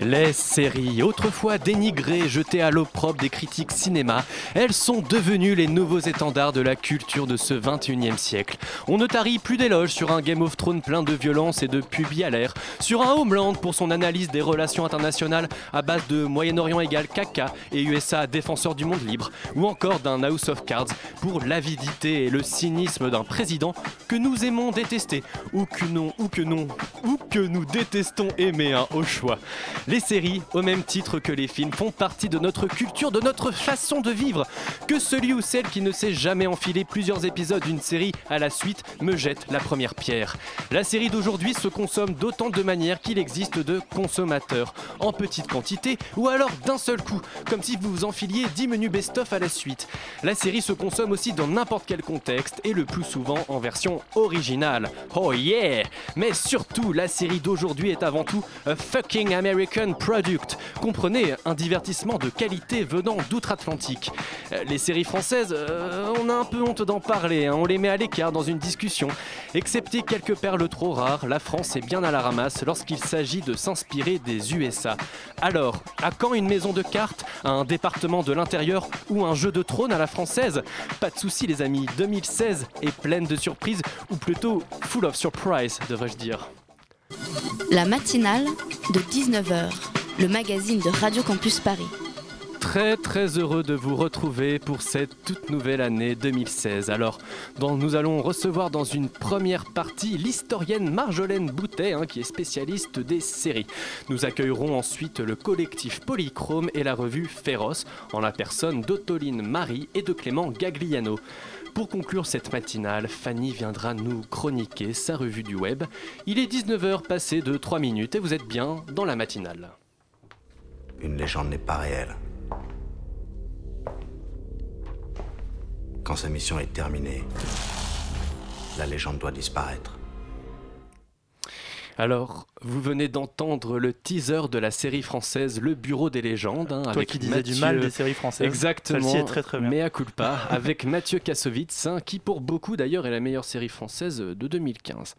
Les séries, autrefois dénigrées, jetées à l'opprobre des critiques cinéma, elles sont devenues les nouveaux étendards de la culture de ce 21e siècle. On ne tarit plus d'éloges sur un Game of Thrones plein de violence et de pubis à l'air, sur un Homeland pour son analyse des relations internationales à base de Moyen-Orient égal caca et USA défenseur du monde libre, ou encore d'un House of Cards pour l'avidité et le cynisme d'un président que nous aimons détester, ou que non, ou que non, ou que nous détestons aimer, hein, au choix. Les séries, au même titre que les films, font partie de notre culture, de notre façon de vivre. Que celui ou celle qui ne sait jamais enfiler plusieurs épisodes d'une série à la suite me jette la première pierre. La série d'aujourd'hui se consomme d'autant de manières qu'il existe de consommateurs, en petite quantité ou alors d'un seul coup, comme si vous enfiliez 10 menus best-of à la suite. La série se consomme aussi dans n'importe quel contexte et le plus souvent en version originale. Oh yeah Mais surtout, la série d'aujourd'hui est avant tout a fucking American product. Comprenez, un divertissement de qualité venant d'outre-Atlantique. Euh, Les séries françaises, euh, on a un peu honte d'en parler, hein, on les met à l'écart dans une discussion. Excepté quelques perles trop rares, la France est bien à la ramasse lorsqu'il s'agit de s'inspirer des USA. Alors, à quand une maison de cartes, un département de l'intérieur ou un jeu de trône à la française? Pas de soucis les amis, 2016 est pleine de surprises, ou plutôt full of surprise, devrais-je dire. La matinale de 19h, le magazine de Radio Campus Paris. Très très heureux de vous retrouver pour cette toute nouvelle année 2016. Alors, nous allons recevoir dans une première partie l'historienne Marjolaine Boutet, hein, qui est spécialiste des séries. Nous accueillerons ensuite le collectif Polychrome et la revue Féroce, en la personne d'Ottoline Marie et de Clément Gagliano. Pour conclure cette matinale, Fanny viendra nous chroniquer sa revue du web. Il est 19h passé de 3 minutes et vous êtes bien dans la matinale. Une légende n'est pas réelle. Quand sa mission est terminée, la légende doit disparaître. Alors, vous venez d'entendre le teaser de la série française Le Bureau des légendes. hein, Toi avec qui disais du mal des séries françaises. Exactement. Celle-ci est très très bien. Mea culpa, avec Mathieu Kassovitz, hein, qui pour beaucoup d'ailleurs est la meilleure série française de 2015.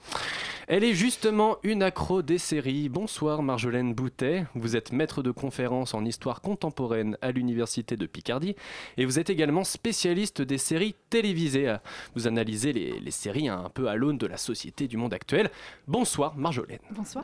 Elle est justement une accro des séries. Bonsoir Marjolaine Boutet, vous êtes maître de conférence en histoire contemporaine à l'université de Picardie et vous êtes également spécialiste des séries télévisées. Vous analysez les, les séries un peu à l'aune de la société du monde actuel. Bonsoir Marjolaine. Bonsoir.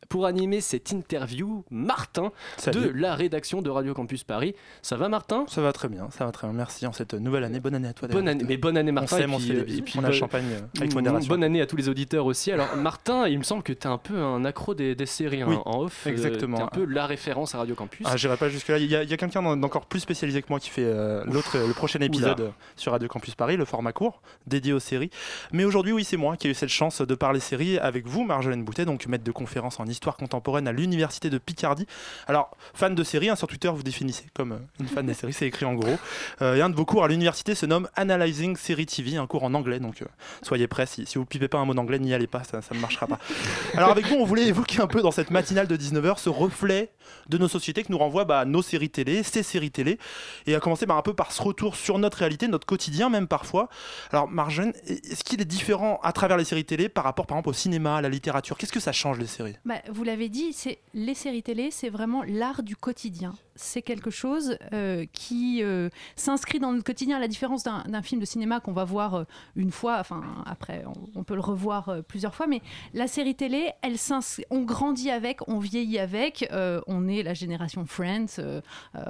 Pour animer cette interview, Martin de la rédaction de Radio Campus Paris. Ça va Martin? Ça va très bien, ça va très bien. Merci en cette nouvelle année. Bonne année à toi. Bonne année, mais bonne année On Martin. et on puis, se fait euh, des et puis, On a champagne euh, avec mm, modération. Bonne année à tous les auditeurs aussi. Alors Martin, il me semble que tu es un peu un accro des, des séries hein, en off. exactement. tu un peu la référence à Radio Campus. Ah, j'irai pas jusque-là. Il y a, il y a quelqu'un d'en- d'encore plus spécialisé que moi qui fait euh, l'autre, le prochain épisode euh, sur Radio Campus Paris, le format court, dédié aux séries. Mais aujourd'hui, oui, c'est moi qui ai eu cette chance de parler séries avec vous, Marjolaine Boutet, donc maître de conférence en histoire contemporaine à l'université de Picardie. Alors, fan de séries, hein, sur Twitter, vous définissez comme euh, une fan des séries, c'est écrit en gros. Euh, un de vos cours à l'université se nomme Analyzing Series TV, un cours en anglais, donc euh, soyez prêts. Si, vous pipez pas un mot d'anglais, n'y allez pas, ça, ça ne marchera pas. Alors, avec vous, on voulait évoquer un peu dans cette matinale de 19h ce reflet de nos sociétés que nous renvoient bah, nos séries télé, ces séries télé, et à commencer un peu par ce retour sur notre réalité, notre quotidien même parfois. Alors Marjane, est-ce qu'il est différent à travers les séries télé par rapport par exemple au cinéma, à la littérature? Qu'est-ce que ça change les séries? Bah, vous l'avez dit, c'est les séries télé, c'est vraiment l'art du quotidien. C'est quelque chose euh, qui euh, s'inscrit dans notre quotidien, à la différence d'un film de cinéma qu'on va voir euh, une fois, enfin après on, peut le revoir plusieurs fois, mais la série télé, elle on grandit avec, on vieillit avec, on est la génération Friends,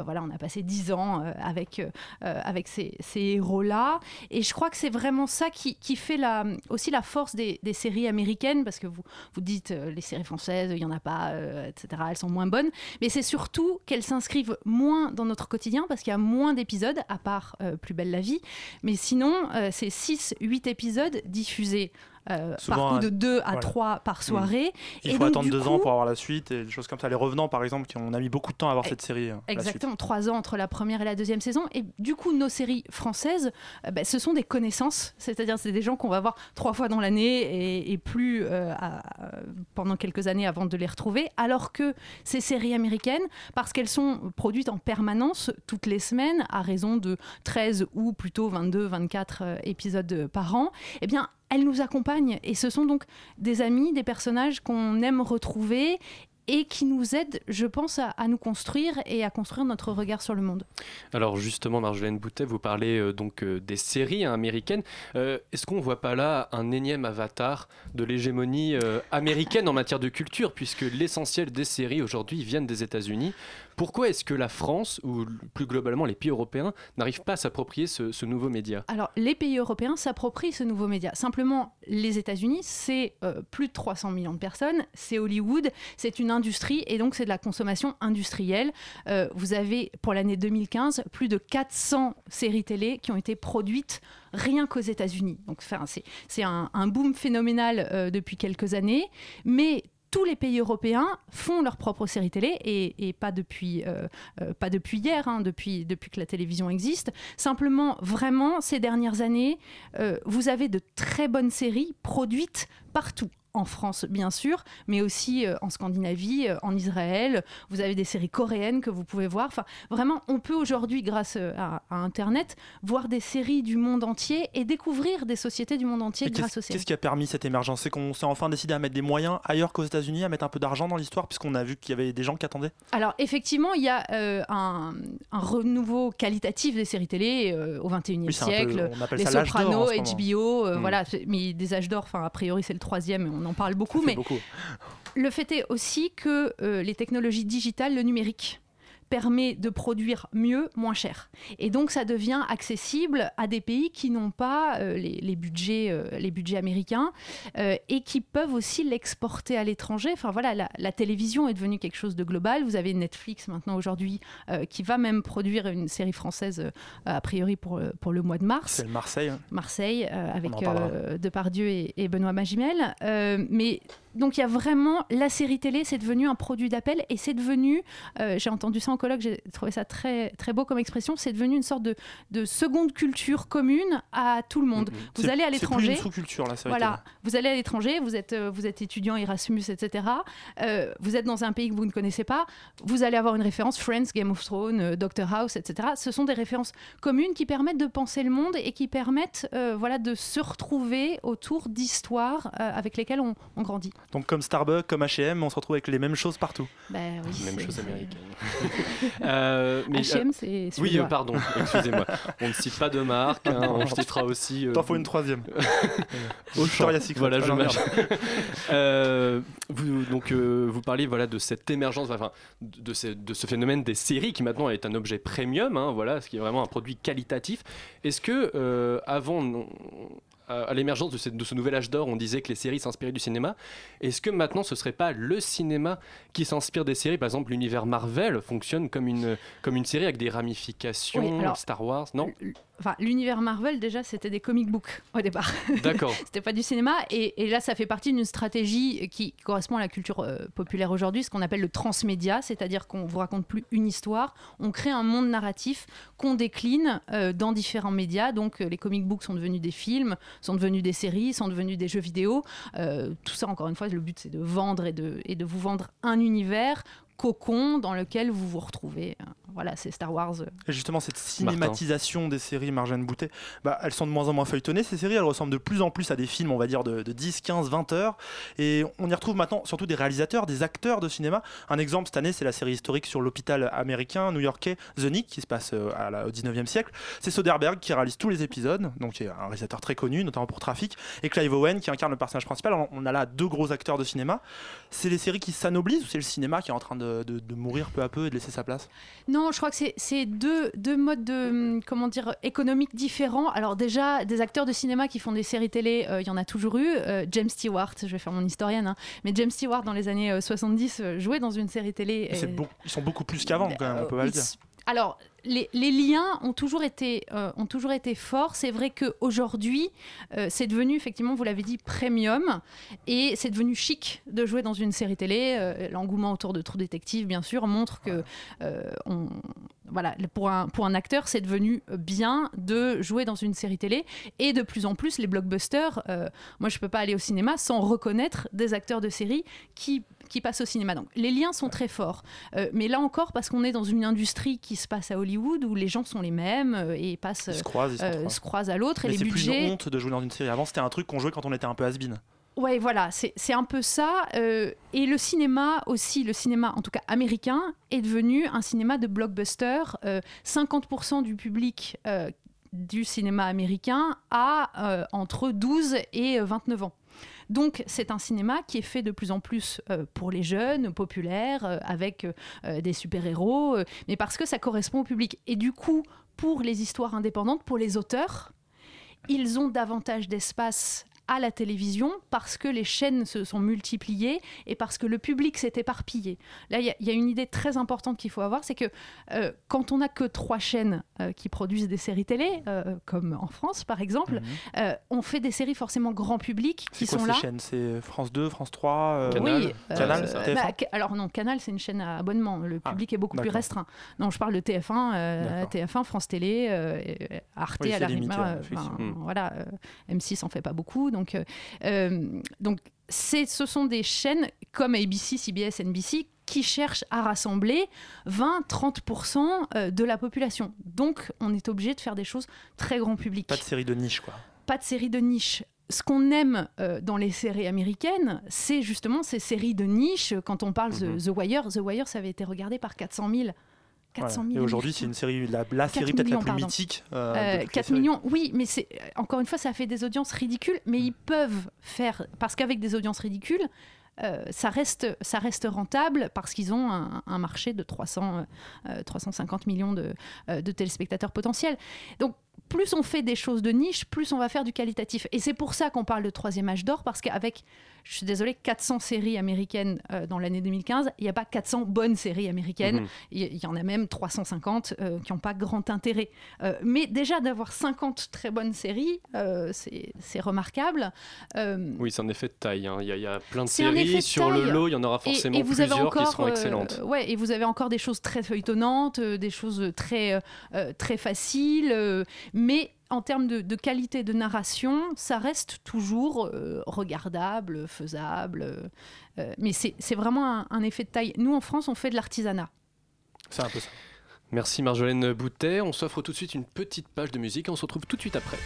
voilà, on a passé dix ans avec, avec ces, ces héros-là, et je crois que c'est vraiment ça qui, qui fait la, aussi la force des, des séries américaines, parce que vous, vous dites les séries françaises, il n'y en a pas, etc., elles sont moins bonnes, mais c'est surtout qu'elles s'inscrivent moins dans notre quotidien, parce qu'il y a moins d'épisodes, à part euh, Plus belle la vie, mais sinon, euh, c'est 6-8 épisodes diffusés euh, Souvent, par coup de 2 à voilà. 3 par soirée. Il Et faut donc, attendre du deux coup- ans pour avoir la suite et des choses comme ça. Les Revenants, par exemple, qui on a mis beaucoup de temps à avoir Eh, cette série. euh, suite. Exactement, trois ans entre la première et la deuxième saison. Et du coup, nos séries françaises, euh, bah, ce sont des connaissances, c'est-à-dire c'est des gens qu'on va voir trois fois dans l'année et, et plus euh, à- euh, pendant quelques années avant de les retrouver. Alors que ces séries américaines, parce qu'elles sont produites en permanence toutes les semaines, à raison de 13 ou plutôt 22, 24 euh, épisodes par an, eh bien, elles nous accompagnent. Et ce sont donc des amis, des personnages qu'on aime retrouver et qui nous aident, je pense, à, nous construire et à construire notre regard sur le monde. Alors justement, Marjolaine Boutet, vous parlez euh, donc euh, des séries hein, américaines. Euh, Est-ce qu'on voit pas là un énième avatar de l'hégémonie américaine en matière de culture, puisque l'essentiel des séries aujourd'hui viennent des États-Unis? Pourquoi est-ce que la France, ou plus globalement les pays européens, n'arrivent pas à s'approprier ce, nouveau média? Alors, les pays européens s'approprient ce nouveau média. Simplement, les États-Unis, c'est euh, plus de 300 millions de personnes, c'est Hollywood, c'est une industrie et donc c'est de la consommation industrielle. Euh, vous avez, pour l'année 2015, plus de 400 séries télé qui ont été produites rien qu'aux États-Unis. Donc, c'est un boom phénoménal euh, depuis quelques années, mais tous les pays européens font leurs propres séries télé et, pas depuis euh, euh, pas depuis hier, hein, depuis depuis que la télévision existe. Simplement, vraiment, ces dernières années, euh, vous avez de très bonnes séries produites partout. En France, bien sûr, mais aussi euh, en Scandinavie, euh, en Israël. Vous avez des séries coréennes que vous pouvez voir. Enfin, vraiment, on peut aujourd'hui, grâce euh, à, à Internet, voir des séries du monde entier et découvrir des sociétés du monde entier Et grâce aux séries. qu'est-ce qui a permis cette émergence? C'est qu'on s'est enfin décidé à mettre des moyens ailleurs qu'aux États-Unis, à mettre un peu d'argent dans l'histoire, puisqu'on a vu qu'il y avait des gens qui attendaient? Alors effectivement, il y a euh, un, un renouveau qualitatif des séries télé au XXIe Oui, c'est un peu- siècle. on appelle les ça Sopranos. HBO, Mm. voilà, mais des âges d'or. Enfin, a priori, c'est le troisième, on en parle beaucoup. Mais beaucoup. le fait est aussi que euh, les technologies digitales, le numérique permet de produire mieux, moins cher. Et donc ça devient accessible à des pays qui n'ont pas euh, les, les budgets, euh, les budgets américains euh, et qui peuvent aussi l'exporter à l'étranger. Enfin voilà, la, la télévision est devenue quelque chose de global. Vous avez Netflix maintenant aujourd'hui qui va même produire une série française a priori pour, le- pour le mois de mars. C'est le Marseille. hein. Marseille avec Depardieu et, et Benoît Magimel. Mais donc il y a vraiment la série télé, c'est devenu un produit d'appel et c'est devenu, euh, j'ai entendu ça en colloque, j'ai trouvé ça très très beau comme expression, c'est devenu une sorte de, de seconde culture commune à tout le monde. Mhm. Vous allez à l'étranger. une sous-culture, la série Voilà, vous allez à l'étranger, vous êtes, euh, vous êtes étudiant Erasmus, etc. Euh, vous êtes dans un pays que vous ne connaissez pas, vous allez avoir une référence Friends, Game of Thrones, Doctor House, etc. Ce sont des références communes qui permettent de penser le monde et qui permettent voilà, de se retrouver autour d'histoires avec lesquelles on, on grandit. Donc comme Starbucks, comme H&M, on se retrouve avec les mêmes choses partout. Ben oui, Même chose c'est- américaine. Euh, mais, euh, H&M, c'est oui, euh, pardon, excusez-moi. On ne cite pas de marque, hein, on citera aussi. euh, T'en faut une troisième. Au Victoria's. Secret. Voilà, Ah je. Euh, vous, donc, euh, vous parliez voilà, de cette émergence, enfin, de, ce, de ce phénomène des séries qui maintenant est un objet premium, hein, voilà, ce qui est vraiment un produit qualitatif. Est-ce que, euh, avant, non- à l'émergence de, ce- de ce nouvel âge d'or, on disait que les séries s'inspiraient du cinéma. Est-ce que maintenant, ce serait pas le cinéma qui s'inspire des séries? Par exemple, l'univers Marvel fonctionne comme une, comme une série avec des ramifications, Oui, alors- Star Wars, non? Enfin, l'univers Marvel, déjà, c'était des comic books au départ. D'accord. C'était pas du cinéma. Et, et là, ça fait partie d'une stratégie qui correspond à la culture euh, populaire aujourd'hui, ce qu'on appelle le transmédia, c'est-à-dire qu'on vous raconte plus une histoire, on crée un monde narratif qu'on décline euh, dans différents médias. Donc, euh, les comic books sont devenus des films, sont devenus des séries, sont devenus des jeux vidéo. Tout ça, encore une fois, le but, c'est de vendre et de, et de vous vendre un univers cocon dans lequel vous vous retrouvez. Voilà, c'est Star Wars. Et justement, cette cinématisation des séries Marjane Boutet, bah, elles sont de moins en moins feuilletonnées. Ces séries, elles ressemblent de plus en plus à des films, on va dire, de, de 10, 15, 20 heures. Et on y retrouve maintenant surtout des réalisateurs, des acteurs de cinéma. Un exemple cette année, c'est la série historique sur l'hôpital américain new-yorkais The Nick, qui se passe euh, à la- au 19e siècle. C'est Soderbergh qui réalise tous les épisodes, donc qui est un réalisateur très connu, notamment pour Trafic, et Clive Owen qui incarne le personnage principal. Alors, on a là deux gros acteurs de cinéma. C'est les séries qui s'anoblissent ou c'est le cinéma qui est en train de, de- de mourir peu à peu et de laisser sa place Non, je crois que c'est- deux, deux modes de, hum, comment dire, économiques différents. Alors déjà, des acteurs de cinéma qui font des séries télé, euh, il y en a toujours eu. Euh, James Stewart, je vais faire mon historienne, hein, mais James Stewart dans les années euh, 70 euh, jouait dans une série télé. Et ils sont beaucoup plus qu'avant, quand même, on peut pas le dire. Alors, les, les liens ont toujours été, euh, ont toujours été forts. C'est vrai qu'aujourd'hui, euh, c'est devenu, effectivement, vous l'avez dit, premium. Et c'est devenu chic de jouer dans une série télé. Euh, L'engouement autour de True Detective, bien sûr, montre que on, voilà, pour un, pour un acteur, c'est devenu bien de jouer dans une série télé. Et de plus en plus, les blockbusters, moi, je peux pas aller au cinéma sans reconnaître des acteurs de série qui qui passent au cinéma. Donc les liens sont très forts. Euh, mais là encore, parce qu'on est dans une industrie qui se passe à Hollywood, où les gens sont les mêmes euh, et passent, Ils se croisent, ils se euh, croisent. se croisent à l'autre. Et les c'est plus budgets... une honte de jouer dans une série. Avant, c'était un truc qu'on jouait quand on était un peu has Ouais, voilà, c'est c'est un peu ça. euh, et le cinéma aussi, le cinéma, en tout cas américain, est devenu un cinéma de blockbuster. Euh, 50% du public euh, du cinéma américain a entre 12 et euh, 29 ans. Donc c'est un cinéma qui est fait de plus en plus euh, pour les jeunes, populaires, euh, avec euh, des super-héros, mais parce que ça correspond au public. Et du coup, pour les histoires indépendantes, pour les auteurs, ils ont davantage d'espace à la télévision parce que les chaînes se sont multipliées et parce que le public s'est éparpillé. Là, il y a- il y, a une idée très importante qu'il faut avoir, c'est que euh, quand on n'a que trois chaînes euh, qui produisent des séries télé, euh, comme en France par exemple, euh, on fait des séries forcément grand public qui Mhm. Quoi sont ces là. chaînes? C'est France 2, France 3 euh, Canal. Oui, Canal, euh, c'est TF1? bah, alors non, Canal c'est une chaîne à abonnement. Le Ah, public est beaucoup plus restreint. Non, je parle de TF1, euh, D'accord. TF1, France Télé, euh, Arte Oui, à la limité, rigueur, ouais, euh, effectivement. enfin, Mm. Voilà, euh, M6 en fait pas beaucoup, donc euh, euh, donc c'est, ce sont des chaînes comme ABC, CBS, NBC qui cherchent à rassembler 20-30% euh, de la population. Donc on est obligé de faire des choses très grand public Pas de série de niche, quoi. pas de séries de niche. Ce qu'on aime euh, dans les séries américaines, c'est justement ces séries de niche. Quand on parle Mhm. de The Wire, The Wire, ça avait été regardé par 400 000. 400 Voilà. 000 Et aujourd'hui, c'est une série, la, la 4 série peut-être la plus pardon. mythique. euh, Euh, de toutes les 4 séries. millions, oui, mais c'est euh, encore une fois, ça fait des audiences ridicules, mais ils peuvent faire parce qu'avec des audiences ridicules, euh, ça reste ça reste rentable parce qu'ils ont un, un marché de 300 euh, 350 millions de, euh, de téléspectateurs potentiels. Donc plus on fait des choses de niche, plus on va faire du qualitatif. Et c'est pour ça qu'on parle de troisième âge d'or, parce qu'avec, je suis désolée, 400 séries américaines euh, dans l'année 2015, il n'y a pas 400 bonnes séries américaines. Mhm. Il y, y en a même 350 euh, qui n'ont pas grand intérêt. Euh, mais déjà d'avoir 50 très bonnes séries, c'est remarquable. Oui, c'est un effet de taille. hein. Il y, a- il y a plein de séries. de Sur le lot, il y en aura forcément et vous avez plusieurs encore, qui seront excellentes. ouais, et vous avez encore des choses très feuilletonnantes, des choses très, très faciles, mais en termes de, qualité de narration, ça reste toujours euh, regardable, faisable. euh, mais c'est vraiment un, un effet de taille. Nous, en France, on fait de l'artisanat. C'est un peu ça. Merci Marjolaine Boutet. On s'offre tout de suite une petite page de musique on se retrouve tout de suite après.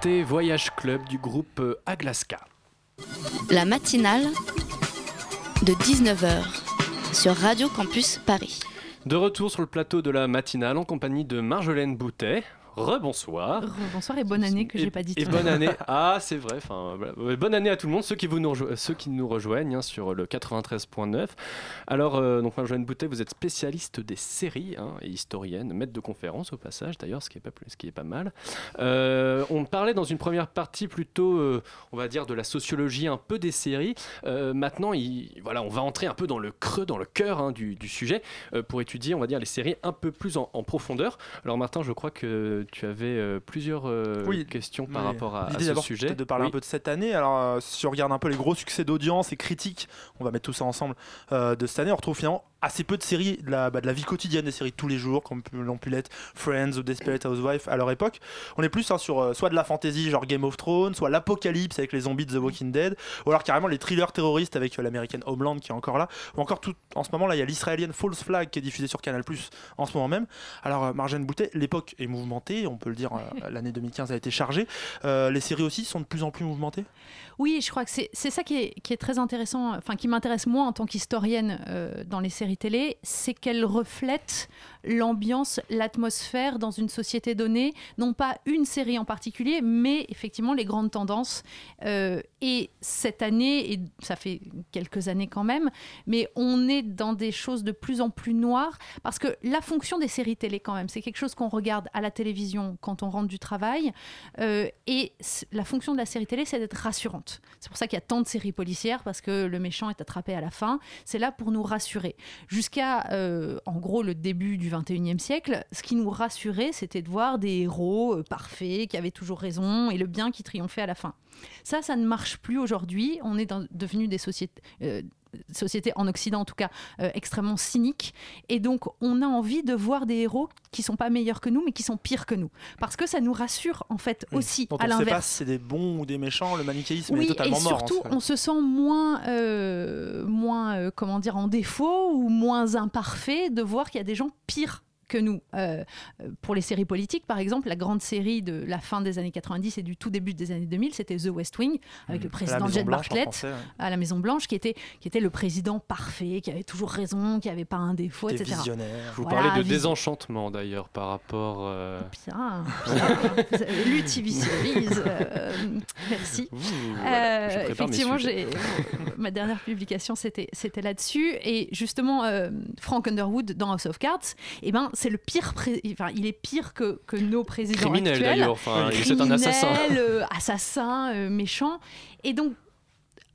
C'était Voyage Club du groupe euh, Aglaska. La matinale de 19h sur Radio Campus Paris. De retour sur le plateau de la matinale en compagnie de Marjolaine Boutet. Rebonsoir. Bonsoir et bonne année que j'ai pas dit. Et tout. bonne année. Ah, c'est vrai. Enfin, voilà. Ouais, bonne année à tout le monde, ceux qui, vous nous, ceux qui nous rejoignent hein, sur le 93.9. Alors, euh, donc Marjolaine Boutet, vous êtes spécialiste des séries hein, et historienne, maître de conférence au passage d'ailleurs, ce qui est pas plus- ce qui est pas mal. Euh, on parlait dans une première partie plutôt, euh, on va dire, de la sociologie un peu des séries. Euh, maintenant, il- voilà, on va entrer un peu dans le creux, dans le cœur hein, du, du sujet pour étudier, on va dire, les séries un peu plus en, en profondeur. Alors Martin, je crois que tu avais euh, plusieurs euh, Oui, questions par rapport à, ce sujet. de parler Oui. un peu de cette année. Alors, euh, si on regarde un peu les gros succès d'audience et critiques, on va mettre tout ça ensemble de cette année, on retrouve finalement assez peu de séries de la, bah, de la vie quotidienne, des séries de tous les jours, comme l'ont pu l'être Friends ou Desperate Housewives à leur époque. On est plus hein, sur euh, soit de la fantasy, genre Game of Thrones, soit l'apocalypse avec les zombies de The Walking Dead, ou alors carrément les thrillers terroristes avec euh, l'américaine Homeland qui est encore là, ou encore tout, en ce moment là, il y a l'israélienne False Flag qui est diffusée sur Canal en ce moment même. Alors, euh, Marjane Boutet, l'époque est mouvementée, on peut le dire, euh, l'année 2015 a été chargée. Euh, les séries aussi sont de plus en plus mouvementées? Oui, je crois que c'est c'est ça qui est, qui est très intéressant, enfin qui m'intéresse moi en tant qu'historienne euh, dans les séries télé, c'est qu'elles reflètent l'ambiance, l'atmosphère dans une société donnée, non pas une série en particulier, mais effectivement les grandes tendances. Euh, et cette année, et ça fait quelques années quand même, mais on est dans des choses de plus en plus noires, parce que la fonction des séries télé quand même, c'est quelque chose qu'on regarde à la télévision quand on rentre du travail, euh, et la fonction de la série télé, c'est d'être rassurante. C'est pour ça qu'il y a tant de séries policières, parce que le méchant est attrapé à la fin. C'est là pour nous rassurer. Jusqu'à, euh, en gros, le début du 21e siècle, ce qui nous rassurait, c'était de voir des héros euh, parfaits, qui avaient toujours raison, et le bien qui triomphait à la fin. Ça, ça ne marche plus aujourd'hui. On est devenu des sociétés... sociétés en Occident en tout cas euh, extrêmement cyniques et donc on a envie de voir des héros qui sont pas meilleurs que nous mais qui sont pires que nous parce que ça nous rassure en fait aussi à on ne sait pas l'inverse si c'est des bons ou des méchants, le manichéisme oui, est totalement et mort. surtout, en fait. on se sent moins, euh, moins euh, comment dire, en défaut ou moins imparfait de voir qu'il y a des gens pires que nous. Euh, euh, pour les séries politiques, par exemple, la grande série de la fin des années 90 et du tout début des années 2000, c'était The West Wing, avec le Mmh. La président Jed Bartlett français, ouais. à la Maison Blanche, qui était, qui était le président parfait, qui avait toujours raison, qui n'avait pas un défaut, etc. visionnaires. Vous Voilà, parlez de vis- désenchantement d'ailleurs par rapport. euh, Bien, bien. L'UTV Series, euh, merci. Ouh, Euh, voilà, je mes effectivement, ma dernière publication c'était c'était là-dessus et justement euh, Frank Underwood dans House of Cards, et ben c'est le pire, pré- enfin il est pire que, que nos présidents Criminel d'ailleurs, enfin, c'est un assassin. Criminel, euh, assassin, euh, méchant, et donc.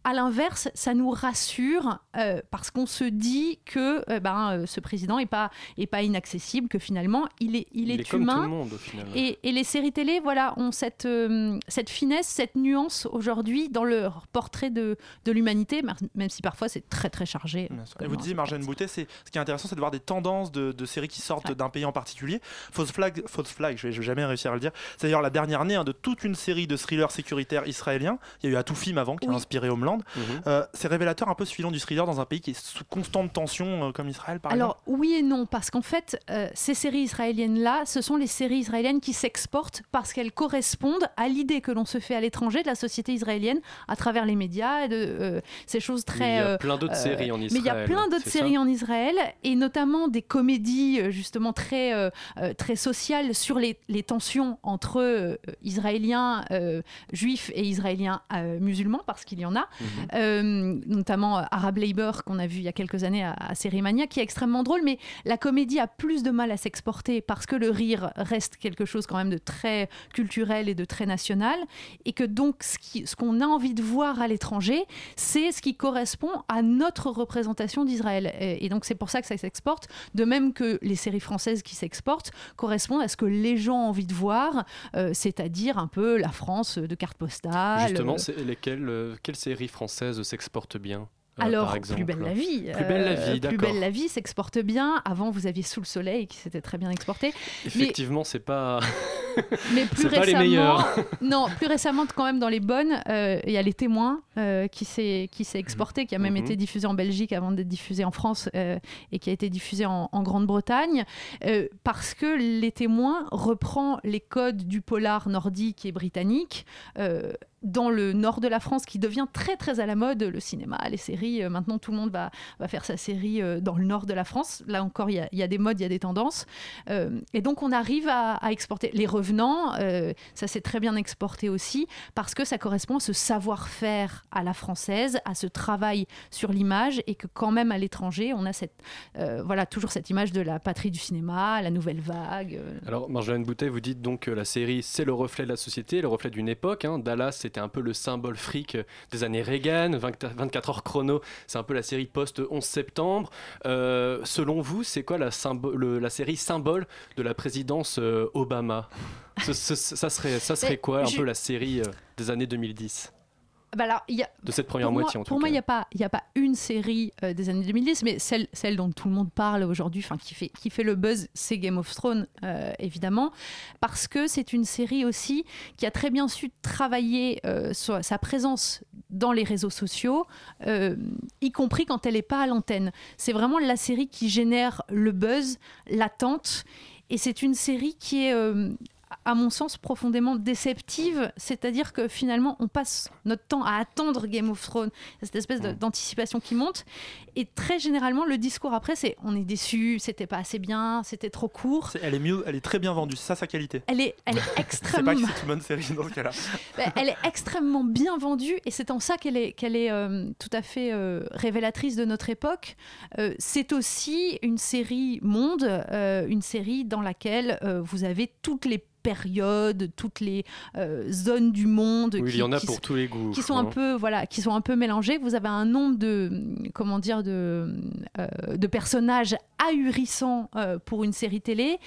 À l'inverse, ça nous rassure euh, parce qu'on se dit que euh, ben, euh, ce président est pas est pas inaccessible, que finalement il est il, Il est, est comme humain. tout le monde au. Et, et les séries télé, voilà, ont cette, euh, cette finesse, cette nuance aujourd'hui dans leur portrait de, de l'humanité, même si parfois c'est très très chargé. Et vous disiez, Marjane. Boutet, c'est ce qui est intéressant, c'est de voir des tendances de, de séries qui sortent Ouais. d'un pays en particulier. False Flag, False Flag, je vais, je vais jamais réussir à le dire. C'est d'ailleurs la dernière année hein, de toute une série de thrillers sécuritaires israéliens. Il y a eu Atoufim avant qui a Oui. inspiré Homeland. Mhm. Euh, c'est révélateur un peu ce filon du thriller dans un pays qui est sous constante tension euh, comme Israël, par Alors oui et non, parce qu'en fait, euh, ces séries israéliennes-là, ce sont les séries israéliennes qui s'exportent parce qu'elles correspondent à l'idée que l'on se fait à l'étranger de la société israélienne à travers les médias et de euh, ces choses Mais très... il y a euh, plein d'autres Euh, séries en Mais Israël. il y a plein d'autres séries en Israël et notamment des comédies justement très, très sociales sur les, les tensions entre euh, Israéliens euh, juifs et Israéliens euh, musulmans parce qu'il y en a, Mhm. Euh, notamment euh, Arab Labor qu'on a vu il y a quelques années à, à qui est extrêmement drôle mais la comédie a plus de mal à s'exporter parce que le rire reste quelque chose quand même de très culturel et de très national et que donc ce qui- ce qu'on a envie de voir à l'étranger c'est ce qui correspond à notre représentation d'Israël. Et, et donc c'est pour ça que ça s'exporte, de même que les séries françaises qui s'exportent correspondent à ce que les gens ont envie de voir, euh, c'est-à-dire un peu la France de carte postale. Justement, euh, c'est lesquelles, euh, quelles séries françaises s'exportent bien euh, Alors, plus belle la vie. Plus belle la vie, Plus belle la vie s'exporte bien. Avant, vous aviez Sous le soleil qui s'était très bien exporté. Effectivement, c'est pas. Mais plus C'est pas les récemment, meilleurs. non, plus récemment quand même dans les bonnes, euh, il y a les témoins euh, qui s'est qui s'est exporté, qui a même Mhm. été diffusé en Belgique avant d'être diffusé en France euh, et qui a été diffusé en, en Grande-Bretagne, euh, parce que les témoins reprend les codes du polar nordique et britannique. Dans le nord de la France, qui devient très très à la mode, le cinéma, les séries. euh, maintenant, tout le monde va, faire sa série euh, dans le nord de la France. Là encore, il y a, des modes, il y a des tendances. Euh, et donc, on arrive à, exporter. Les revenants, ça s'est très bien exporté aussi, parce que ça correspond à ce savoir-faire à la française, à ce travail sur l'image, et que quand même à l'étranger, on a cette, voilà, toujours cette image de la patrie du cinéma, la nouvelle vague. Alors, Marjolaine Boutet, vous dites donc que la série, c'est le reflet de la société, le reflet d'une époque. hein. Dallas, c'était un peu le symbole fric des années Reagan. 20 24 heures chrono, c'est un peu la série post-11 septembre. Euh, selon vous, c'est quoi la, le- la série symbole de la présidence euh, Obama? Ce- ce- ça, serait, ça serait quoi un je- peu la série euh, des années 2010 bah alors, il y a, De cette première pour moi- moitié, en tout Pour moi, il n'y a, pas- il y a pas une série euh, des années 2010, mais celle, celle dont tout le monde parle aujourd'hui, qui fait, qui fait le buzz, c'est Game of Thrones, euh, évidemment, parce que c'est une série aussi qui a très bien su travailler euh, sur sa présence dans les réseaux sociaux, y compris quand elle n'est pas à l'antenne. C'est vraiment la série qui génère le buzz, l'attente, et c'est une série qui est... euh, à mon sens, profondément déceptive. C'est-à-dire que finalement, on passe notre temps à attendre Game of Thrones, cette espèce de- d'anticipation qui monte. Et très généralement, le discours après, c'est on est déçu, c'était pas assez bien, c'était trop court. C'est- Elle est mieux, elle est très bien vendue, c'est ça sa qualité. Elle est, elle est C'est extrêmement, pas que c'est une bonne série dans ce cas-là. bah, elle est extrêmement bien vendue et c'est en ça qu'elle est, qu'elle est euh, tout à fait euh, révélatrice de notre époque. Euh, c'est aussi une série monde, une série dans laquelle vous avez toutes les périodes, toutes les euh, zones du monde. Oui, il qui- y en a qui pour s- tous les goûts. qui sont un peu voilà qui sont un peu mélangés vous avez un nombre de comment dire de euh, de personnages ahurissants euh, pour une série télé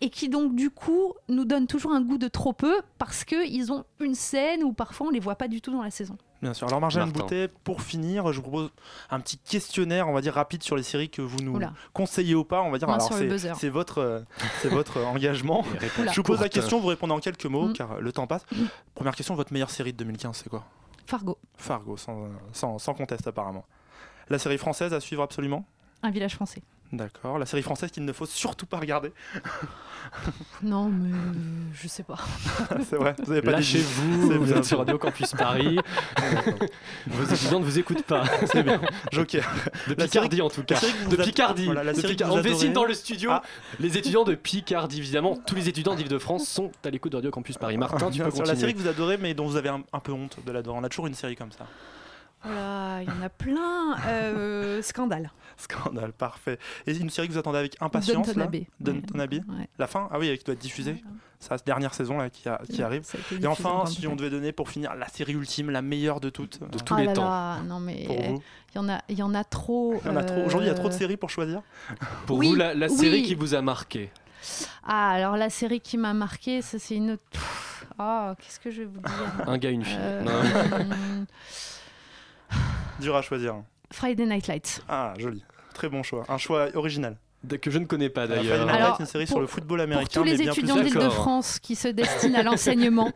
et qui donc du coup nous donnent toujours un goût de trop peu parce que ils ont une scène où parfois on les voit pas du tout dans la saison Bien sûr. Alors Marjane Martin. Boutet, pour finir, je vous propose un petit questionnaire, on va dire rapide sur les séries que vous nous Oula. conseillez ou pas. On va dire. Moins Alors c'est buzzer. c'est votre, euh, c'est votre euh, engagement. Je vous pose la question, vous répondez en quelques mots, Mm. car euh, le temps passe. Mm. Première question, votre meilleure série de 2015, c'est quoi? Fargo Fargo, sans, sans, sans conteste apparemment. La série française à suivre absolument? Un village français D'accord. La série française qu'il ne faut surtout pas regarder. non mais je sais pas c'est vrai, vous avez pas dit. Lâchez-vous, C'est vous bien. êtes sur Radio Campus Paris. Vos étudiants ne vous écoutent pas. C'est bien. Joker. De La Picardie en tout cas. Vous De Picardie. Voilà, la De série que Picardie. vous On dessine dans le studio Ah. les étudiants de Picardie, évidemment. Tous les étudiants d'Île-de-France sont à l'écoute de Radio Campus Paris. Martin, tu Bien peux la série que vous adorez, mais dont vous avez un, un peu honte de l'adorer. On a toujours une série comme ça. Voilà il y en a plein Euh, scandale Scandale, parfait. Et une série que vous attendez avec impatience Downton là Abbey Downton Abbey Ouais. La fin Ah oui, qui doit être diffusée. Sa dernière saison là, qui, a- qui arrive. Ça Et enfin, si on devait donner pour finir la série ultime, la meilleure de toutes, De euh, tous Ah les là temps. là, non mais il y en a il y en a trop. Aujourd'hui, il y a trop de euh, séries pour choisir. Pour Oui, vous, la, la oui. série qui vous a marqué Ah, alors la série qui m'a marqué, ça c'est une Ah, qu'est-ce que je vais vous dire Un gars, une fille. Euh, Non. Dur à choisir. Friday Night Lights. Ah, joli. Très bon choix. Un choix original. Que je ne connais pas Friday d'ailleurs. Night Alors, Lights, une série sur pour- le football Pour américain, tous les mais bien étudiants d'Île-de-France qui se destinent à l'enseignement,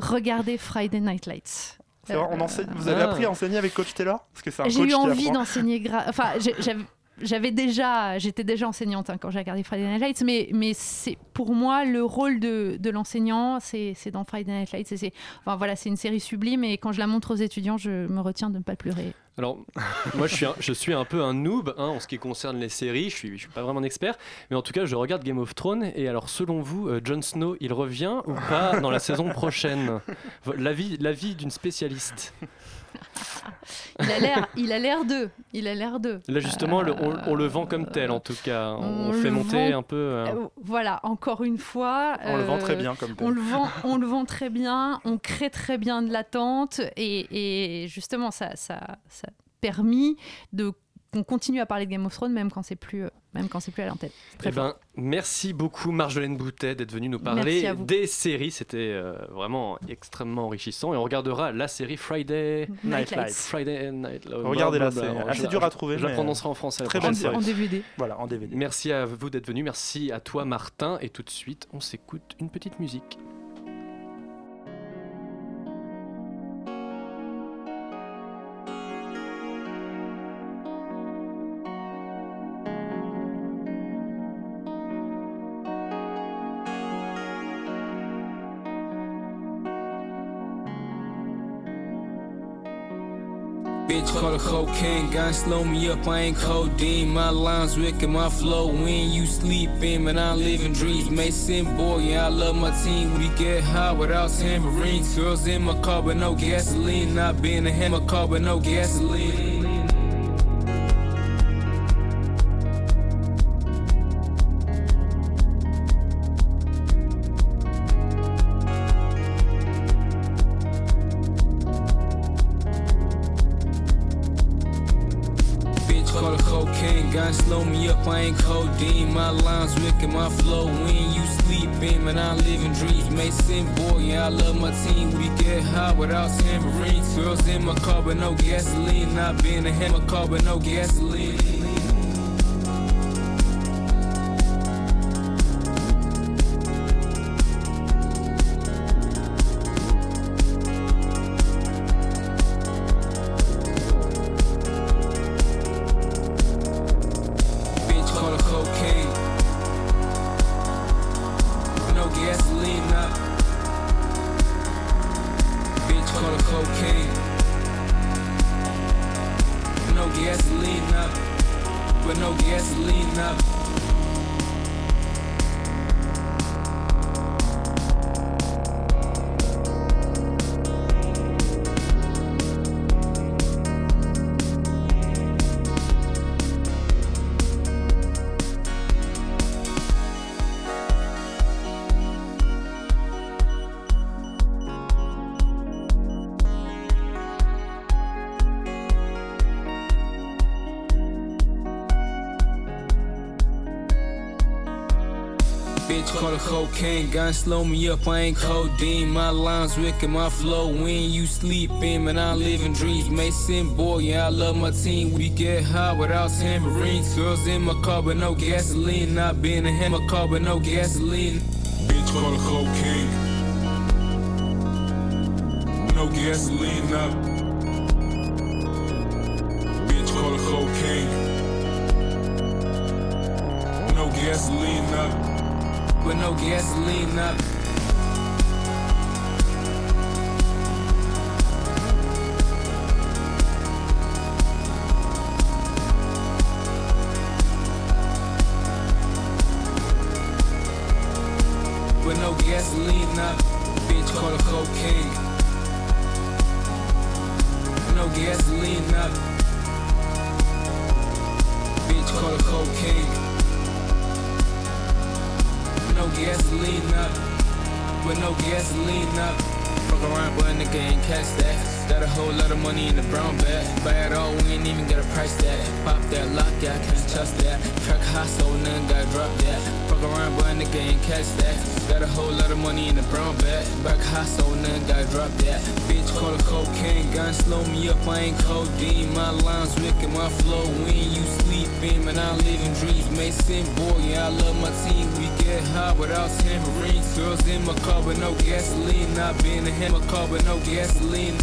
regardez Friday Night Lights. Vrai, on enseigne- Vous avez Ah. appris à enseigner avec Coach Taylor? Parce que c'est un coach J'ai eu envie d'enseigner. Enfin, j'avais. J'avais déjà, j'étais déjà enseignante hein, quand j'ai regardé Friday Night Lights, mais, mais c'est pour moi le rôle de, de l'enseignant, c'est dans Friday Night Lights. c'est- Enfin voilà, c'est une série sublime et quand je la montre aux étudiants, je me retiens de ne pas pleurer. Alors, moi, je suis, un, je suis un peu un noob hein, en ce qui concerne les séries. Je suis, je suis pas vraiment un expert, mais en tout cas, je regarde Game of Thrones. Et alors, selon vous, euh, Jon Snow, il revient ou pas dans la saison prochaine? L'avis, l'avis d'une spécialiste. Il a l'air, il a l'air d'eux. Il a l'air d'eux. Là, justement, le- on, on le vend comme tel, en tout cas. On, on fait monter vend- un peu. euh, Euh, voilà, encore une fois. On le vend très euh, bien comme tel. On le, vend, on le vend très bien, on crée très bien de l'attente et, et justement ça, ça, ça a permis de qu'on continue à parler de Game of Thrones même quand c'est plus, euh, même quand c'est plus à l'antenne. Très Eh ben, merci beaucoup Marjolaine Boutet d'être venue nous parler des séries. C'était euh, vraiment extrêmement enrichissant. Et on regardera la série Friday Night Night Lights. Friday Night Lights. Regardez-la, c'est Blablabla. assez Je- dur à trouver, Je la prononcerai en français. Très fois. série. En DVD. Voilà, en DVD. Merci à vous d'être venu. Merci à toi Martin. Et tout de suite, on s'écoute une petite musique. Call it cocaine, gun slow me up, I ain't codeine. My lines wicked, my flow when you sleeping, man, I'm living dreams. Mason boy, yeah, I love my team. We get high without tambourines. Girls in my car, but no gasoline. Not being a hammer car, but no gasoline. My lines wicked, my flow when you sleeping, man, I live in dreams. Mason boy, yeah, I love my team. We get high without tambourines. Girls in my car, but no gasoline. Not being a hammer car, but no gasoline. Cocaine, gun slow me up, I ain't codeine. My lines wicked, my flow when you sleeping, man, I'm living dreams. Mason boy, yeah, I love my team. We get high without tambourines. Girls in my car, but no gasoline. Not being a hammer car, but no gasoline. Bitch call it cocaine. No gasoline up. Bitch call it cocaine. No gasoline up with no gasoline up. Ain't codeine. My lines wicked, my flow when you sleeping, man, I live in dreams. Mason boy, yeah, I love my team. We get high without tambourines. Girls in my car, but no gasoline. Not being a hammer car, but no gasoline.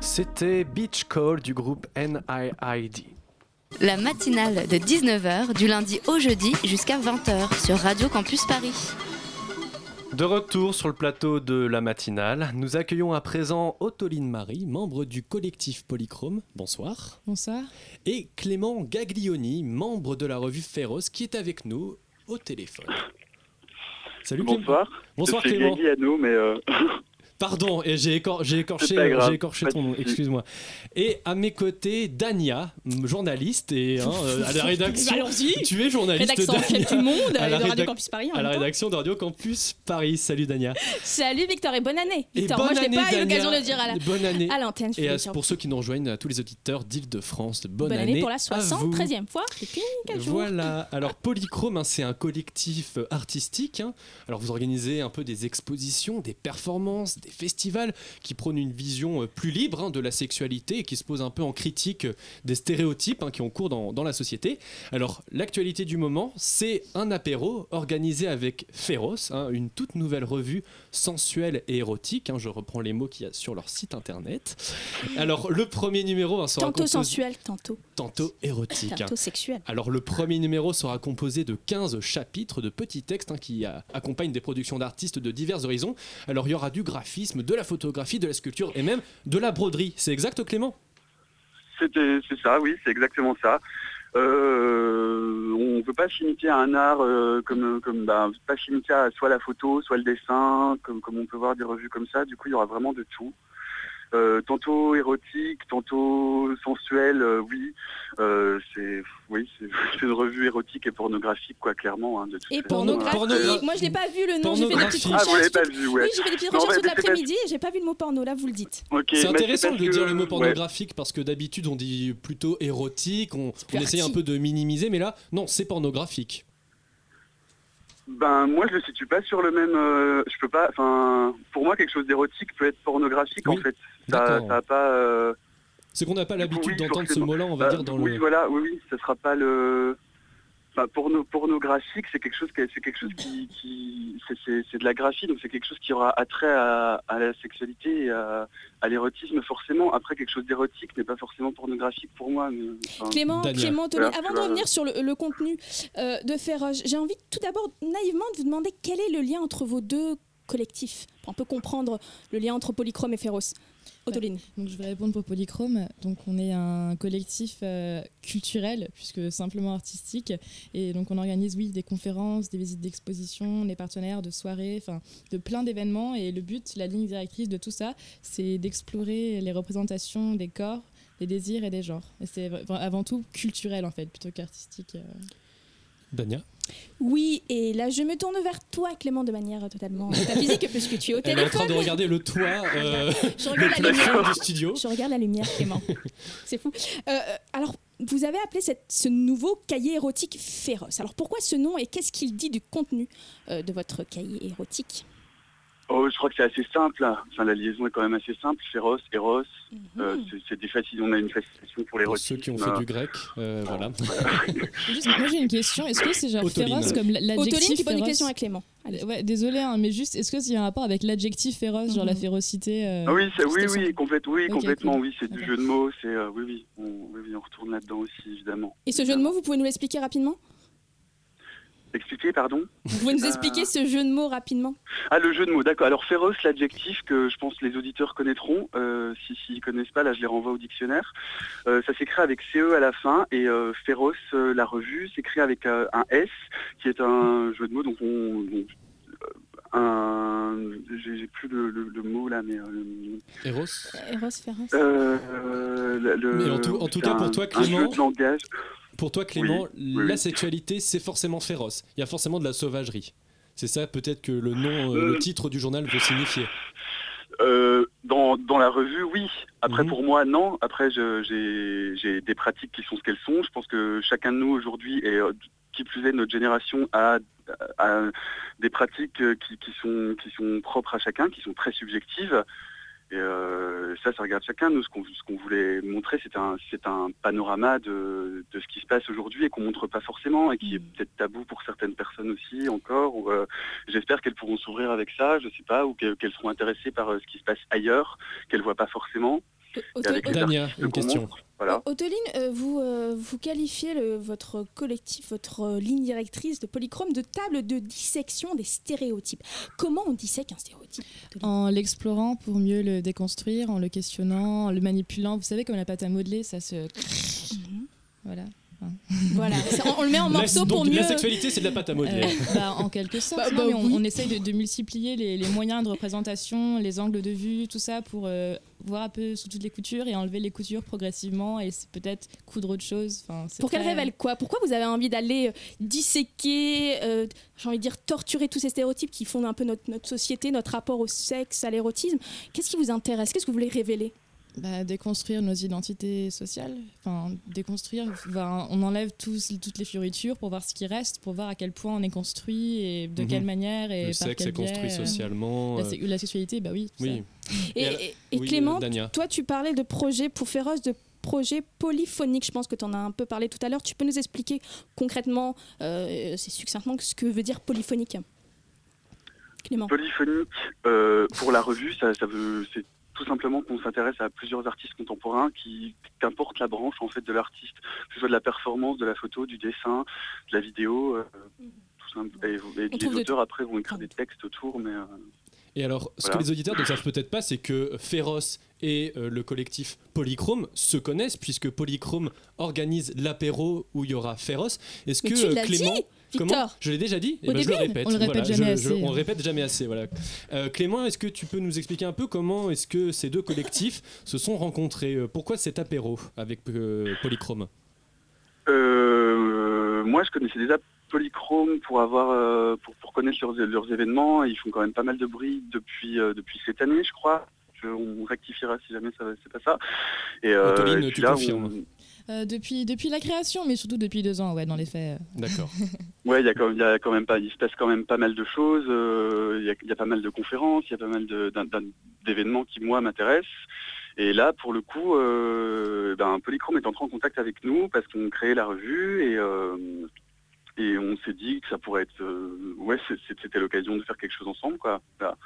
C'était Beach Call du groupe NIID. La matinale de 19h du lundi au jeudi jusqu'à 20h sur Radio Campus Paris. De retour sur le plateau de la matinale, nous accueillons à présent Ottoline Marie, membre du collectif Polychrome. Bonsoir. Bonsoir. Et Clément Gaglioni, membre de la revue Féroce, qui est avec nous au téléphone. Salut Clément. Bonsoir. Bonsoir Clément. À nous, mais euh, Pardon, et j'ai écor- écorché, écorché ton nom, excuse-moi. Et à mes côtés, Dania, journaliste et hein, euh, à la rédaction. Tu es journaliste. Rédaction en Dania, chef du monde à la de Radio rédac- Campus Paris en À la rédaction de Radio Campus Paris. Salut Dania. Salut Victor et bonne année. Et Victor, bonne moi je n'ai pas eu l'occasion de le dire à la- Bonne année. à l'antenne. Et à- pour ceux qui nous rejoignent, à tous les auditeurs d'Île-de-France, bonne, bonne année pour la à vous. 73e fois depuis 4 jours. Voilà, alors Polychrome, hein, c'est un collectif euh, artistique. hein. Alors vous organisez un peu des expositions, des performances, des festivals qui prônent une vision euh, plus libre hein, de la sexualité et qui se posent un peu en critique euh, des stéréotypes hein, qui ont cours dans, dans la société. Alors l'actualité du moment, c'est un apéro organisé avec Féroce, hein, une toute nouvelle revue sensuelle et érotique. je reprends les mots qu'il y a sur leur site internet. Alors le premier numéro sera Tantôt composé- sensuel, tantôt, tantôt érotique. tantôt sexuel. Alors le premier numéro sera composé de 15 chapitres de petits textes qui accompagnent des productions d'artistes de divers horizons. Alors il y aura du graphisme, de la photographie, de la sculpture et même de la broderie. C'est exact Clément? C'est ça, oui, c'est exactement ça. Euh, on ne veut pas se limiter à un art euh, comme, comme bah, pas se limiter à soit la photo, soit le dessin, comme, comme on peut voir des revues comme ça. Du coup, il y aura vraiment de tout. Euh, tantôt érotique, tantôt sensuel, oui. C'est c'est une revue érotique et pornographique, quoi, clairement. hein, de toute Et pornographique, Après- moi je n'ai pas vu le nom, j'ai fait des petites Ah, vous recherches. l'avez pas vu, ouais. Oui, j'ai fait des petites Non, recherches mais toute c'est parce- l'après-midi et j'ai pas vu le mot porno, là vous le dites. Ok, C'est intéressant de que- dire le mot ouais. pornographique parce que d'habitude on dit plutôt érotique, on, essaye un peu de minimiser, mais là non, c'est pornographique. Ben moi je le situe pas sur le même. euh, je peux pas. Enfin, pour moi quelque chose d'érotique peut être pornographique en fait. Ça, ça a pas. euh, C'est qu'on n'a pas l'habitude oui, d'entendre ce mot-là, on va Bah, dire dans oui, le. voilà, oui, oui, ça sera pas le. Enfin, porno, pornographique, c'est quelque chose, qui- c'est quelque chose qui, qui c'est, c'est- c'est de la graphie, donc c'est quelque chose qui aura attrait à, à la sexualité et à, à l'érotisme forcément. Après, quelque chose d'érotique n'est pas forcément pornographique pour moi. mais, enfin, Clément, Clément Tony, Voilà, avant de revenir sur le, le contenu euh, de Féroge, j'ai envie tout d'abord naïvement de vous demander quel est le lien entre vos deux collectifs. On peut comprendre le lien entre Polychrome et Féroce. Autoline. Donc je vais répondre pour Polychrome. Donc on est un collectif euh, culturel puisque simplement artistique et donc on organise oui des conférences, des visites d'exposition, des partenaires, de soirées, enfin de plein d'événements et le but, la ligne directrice de tout ça, c'est d'explorer les représentations des corps, des désirs et des genres. Et c'est avant tout culturel en fait plutôt qu'artistique. euh. Dania? Oui, et là je me tourne vers toi Clément de manière totalement métaphysique puisque tu es au Elle est en téléphone. train de regarder le toit, euh, Je le regarde la plafond lumière. du studio. Je regarde la lumière, Clément. C'est fou. Euh, euh, alors, vous avez appelé cette- ce nouveau cahier érotique féroce. Alors, pourquoi ce nom et qu'est-ce qu'il dit du contenu euh, de votre cahier érotique? Oh, je crois que c'est assez simple. là. Enfin, la liaison est quand même assez simple. Féroce, Eros, Mhm. euh, c'est- des. On a une fascination pour Pour l'érotisme. ceux qui ont fait du grec, euh, voilà. Juste, moi j'ai une question. Est-ce que c'est genre Autoline. féroce comme l'adjectif Autoline qui pose une question à Clément. Ouais, désolé, hein, mais juste, est-ce que y a un rapport avec l'adjectif féroce, genre la férocité euh, Ah oui, oui, oui, complète- oui, complètement, cool. oui, c'est du jeu de mots, c'est euh, oui, oui, on, oui, oui, on retourne là-dedans aussi, évidemment. Et ce jeu de mots, vous pouvez nous l'expliquer rapidement? Expliquer, pardon Vous pouvez nous Euh, expliquer ce jeu de mots rapidement? Ah, le jeu de mots, d'accord. Alors, féroce, l'adjectif que je pense les auditeurs connaîtront, euh, si s'ils ne connaissent pas, là, je les renvoie au dictionnaire. Euh, ça s'écrit avec CE à la fin, et euh, féroce, euh, la revue, s'écrit avec euh, un S, qui est un jeu de mots, donc on... euh, un... J'ai plus le, le- le mot, là, mais... euh, Eros Eros, féroce? euh, euh, le- le- Mais en tout, en tout c'est cas, pour toi, un jeu Clément, de langage. Pour toi, Clément, Oui, oui, la oui. sexualité, c'est forcément féroce. Il y a forcément de la sauvagerie. C'est ça, peut-être que le nom, euh, le titre du journal veut signifier. Euh, dans, dans la revue, oui. Après, Mhm. pour moi, non. Après, j'ai des pratiques qui sont ce qu'elles sont. Je pense que chacun de nous aujourd'hui, et euh, qui plus est notre génération, a, a des pratiques euh, qui, qui sont, qui sont propres à chacun, qui sont très subjectives. Et euh, ça, ça regarde chacun. Nous, ce qu'on voulait montrer, c'est un, panorama de, de ce qui se passe aujourd'hui et qu'on montre pas forcément et qui est peut-être tabou pour certaines personnes aussi encore. Ou, euh, J'espère qu'elles pourront s'ouvrir avec ça, je sais pas, ou que- qu'elles seront intéressées par euh, ce qui se passe ailleurs, qu'elles voient pas forcément. Damien, une question. Voilà. Otoline, euh, vous, euh, vous qualifiez le- votre collectif, votre euh, ligne directrice de Polychrome de table de dissection des stéréotypes. Comment on dissèque un stéréotype En l'explorant pour mieux le déconstruire, en le questionnant, en le manipulant. Vous savez, comme la pâte à modeler, ça se. Hein. Voilà, ça, on, on le met en La- morceaux donc, pour mieux. La sexualité, c'est de la pâte à modeler. Euh, bah, en quelque sorte, Bah, bah mais on, oui. on essaye de, de multiplier les, les moyens de représentation, les angles de vue, tout ça pour euh, voir un peu sous toutes les coutures et enlever les coutures progressivement et c'est peut-être coudre autre chose. Enfin, Pour qu'elle révèle quoi? Pourquoi vous avez envie d'aller euh, disséquer, euh, j'ai envie de dire torturer tous ces stéréotypes qui font un peu notre, notre société, notre rapport au sexe, à l'érotisme? Qu'est-ce qui vous intéresse? Qu'est-ce que vous voulez révéler? Bah, déconstruire nos identités sociales, enfin déconstruire, on enlève tous, toutes les fioritures pour voir ce qui reste, pour voir à quel point on est construit et de Mhm. quelle manière et Le par sexe est construit biais, euh, socialement, La, euh, la sexualité, bah oui. Oui. Et, alors- et- et oui, Clément, euh, toi tu parlais de projet pour Féroce, de projet polyphonique. Je pense que tu en as un peu parlé tout à l'heure. Tu peux nous expliquer concrètement, euh, c'est succinctement, ce que veut dire polyphonique Clément? Polyphonique, euh, pour la revue, ça, ça veut, tout simplement qu'on s'intéresse à plusieurs artistes contemporains qui, qu'importe la branche en fait de l'artiste, que ce soit de la performance, de la photo, du dessin, de la vidéo, euh, tout simple. Et, et On les de auteurs après vont écrire des textes autour, mais euh, Et alors, ce Voilà. que les auditeurs ne savent peut-être pas, c'est que Féroce et euh, le collectif Polychrome se connaissent, puisque Polychrome organise l'apéro où il y aura Féroce. Est-ce Mais que tu l'as Clément. Comment? Je l'ai déjà dit Au Eh ben, Je le répète. On le répète Voilà, jamais je- je- assez. on le répète jamais assez. Voilà. Euh, Clément, est-ce que tu peux nous expliquer un peu comment est-ce que ces deux collectifs se sont rencontrés? Euh, Pourquoi cet apéro avec euh, Polychrome? Euh, moi, je connaissais déjà Polychrome pour avoir euh, pour, pour connaître leurs, leurs événements. Ils font quand même pas mal de bruit depuis euh, depuis cette année, je crois. Je- on rectifiera si jamais ça c'est pas ça. Et, euh, Autoline, et tu là, confirmes. on- Euh, depuis, depuis la création, mais surtout depuis deux ans, ouais, dans les faits. D'accord. Ouais, il y a quand même, il y a quand même pas, il se passe quand même pas mal de choses. euh, Il y, a, il y a pas mal de conférences, il y a pas mal d'événements qui moi m'intéressent. Et là, pour le coup, euh, ben, Polychrome est entré en contact avec nous parce qu'on créait la revue et euh, et on s'est dit que ça pourrait être, euh, ouais, c'est- c'était l'occasion de faire quelque chose ensemble, quoi. Voilà.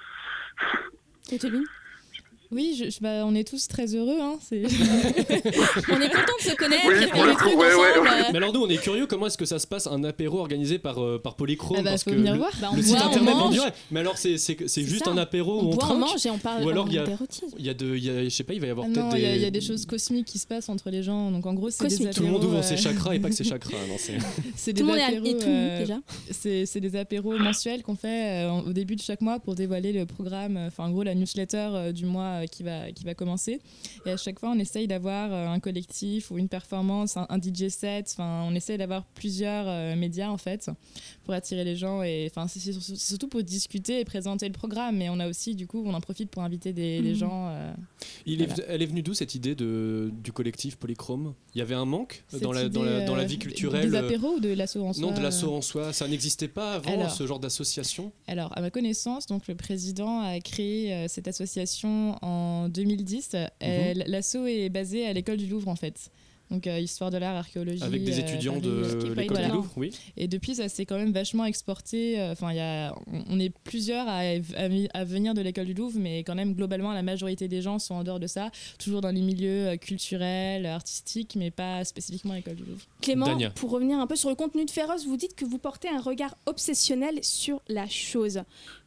Oui, je- je- bah, on est tous très heureux. Hein, On est content de se connaître, Oui, le coup, ouais, ensemble. ouais. Mais alors nous, on est curieux, comment est-ce que ça se passe un apéro organisé par, euh, par Polychrome? Ah bah, Parce faut que venir le, voir. Bah, on le site boit, on internet mange. en direct. Mais alors c'est juste ça. un apéro où On on boit, on trinque? mange et on parle Ou alors il y a, il y a de, il y a- je sais pas, il va y avoir Ah peut-être non, il y, a- des... il y a des choses cosmiques qui se passent entre les gens. Donc en gros, c'est des Cosmiques. Tout le monde ouvre ses euh, chakras et pas que ses chakras. non, c'est- des le monde est apéros, euh, déjà. C'est des apéros mensuels qu'on fait euh, au début de chaque mois pour dévoiler le programme, enfin en gros la newsletter du mois euh, qui va, qui va commencer. Et à chaque fois, on essaye d'avoir euh, un collectif ou une performance, un, un DJ set. Enfin, on essaye d'avoir plusieurs euh, médias en fait pour attirer les gens. Et enfin, c'est c'est sur- c'est surtout pour discuter et présenter le programme. Mais on a aussi, du coup, on en profite pour inviter des, des Mhm. gens. euh, Il est- Voilà. elle est venue d'où cette idée de, du collectif Polychrome? Il y avait un manque dans la, dans, la, idée, dans la euh, vie culturelle Des euh, apéros ou de l'assaut en soi Non, de l'assaut en soi. Ça n'existait pas avant, Alors. ce genre d'association? Alors, à ma connaissance, donc le président a créé euh, cette association en 2010. Mhm. Elle- L'asso est basée à l'école du Louvre, en fait. Donc, euh, histoire de l'art, archéologie. Avec des euh, étudiants de l'école du. Louvre, oui. Et depuis, ça s'est quand même vachement exporté. euh, Enfin, il y a, on, on est plusieurs à, à, à venir de l'école du Louvre, mais quand même, globalement, la majorité des gens sont en dehors de ça, toujours dans les milieux culturels, artistiques, mais pas spécifiquement à l'école du Louvre. Clément, Dania. pour revenir un peu sur le contenu de Féroce, vous dites que vous portez un regard obsessionnel sur la chose.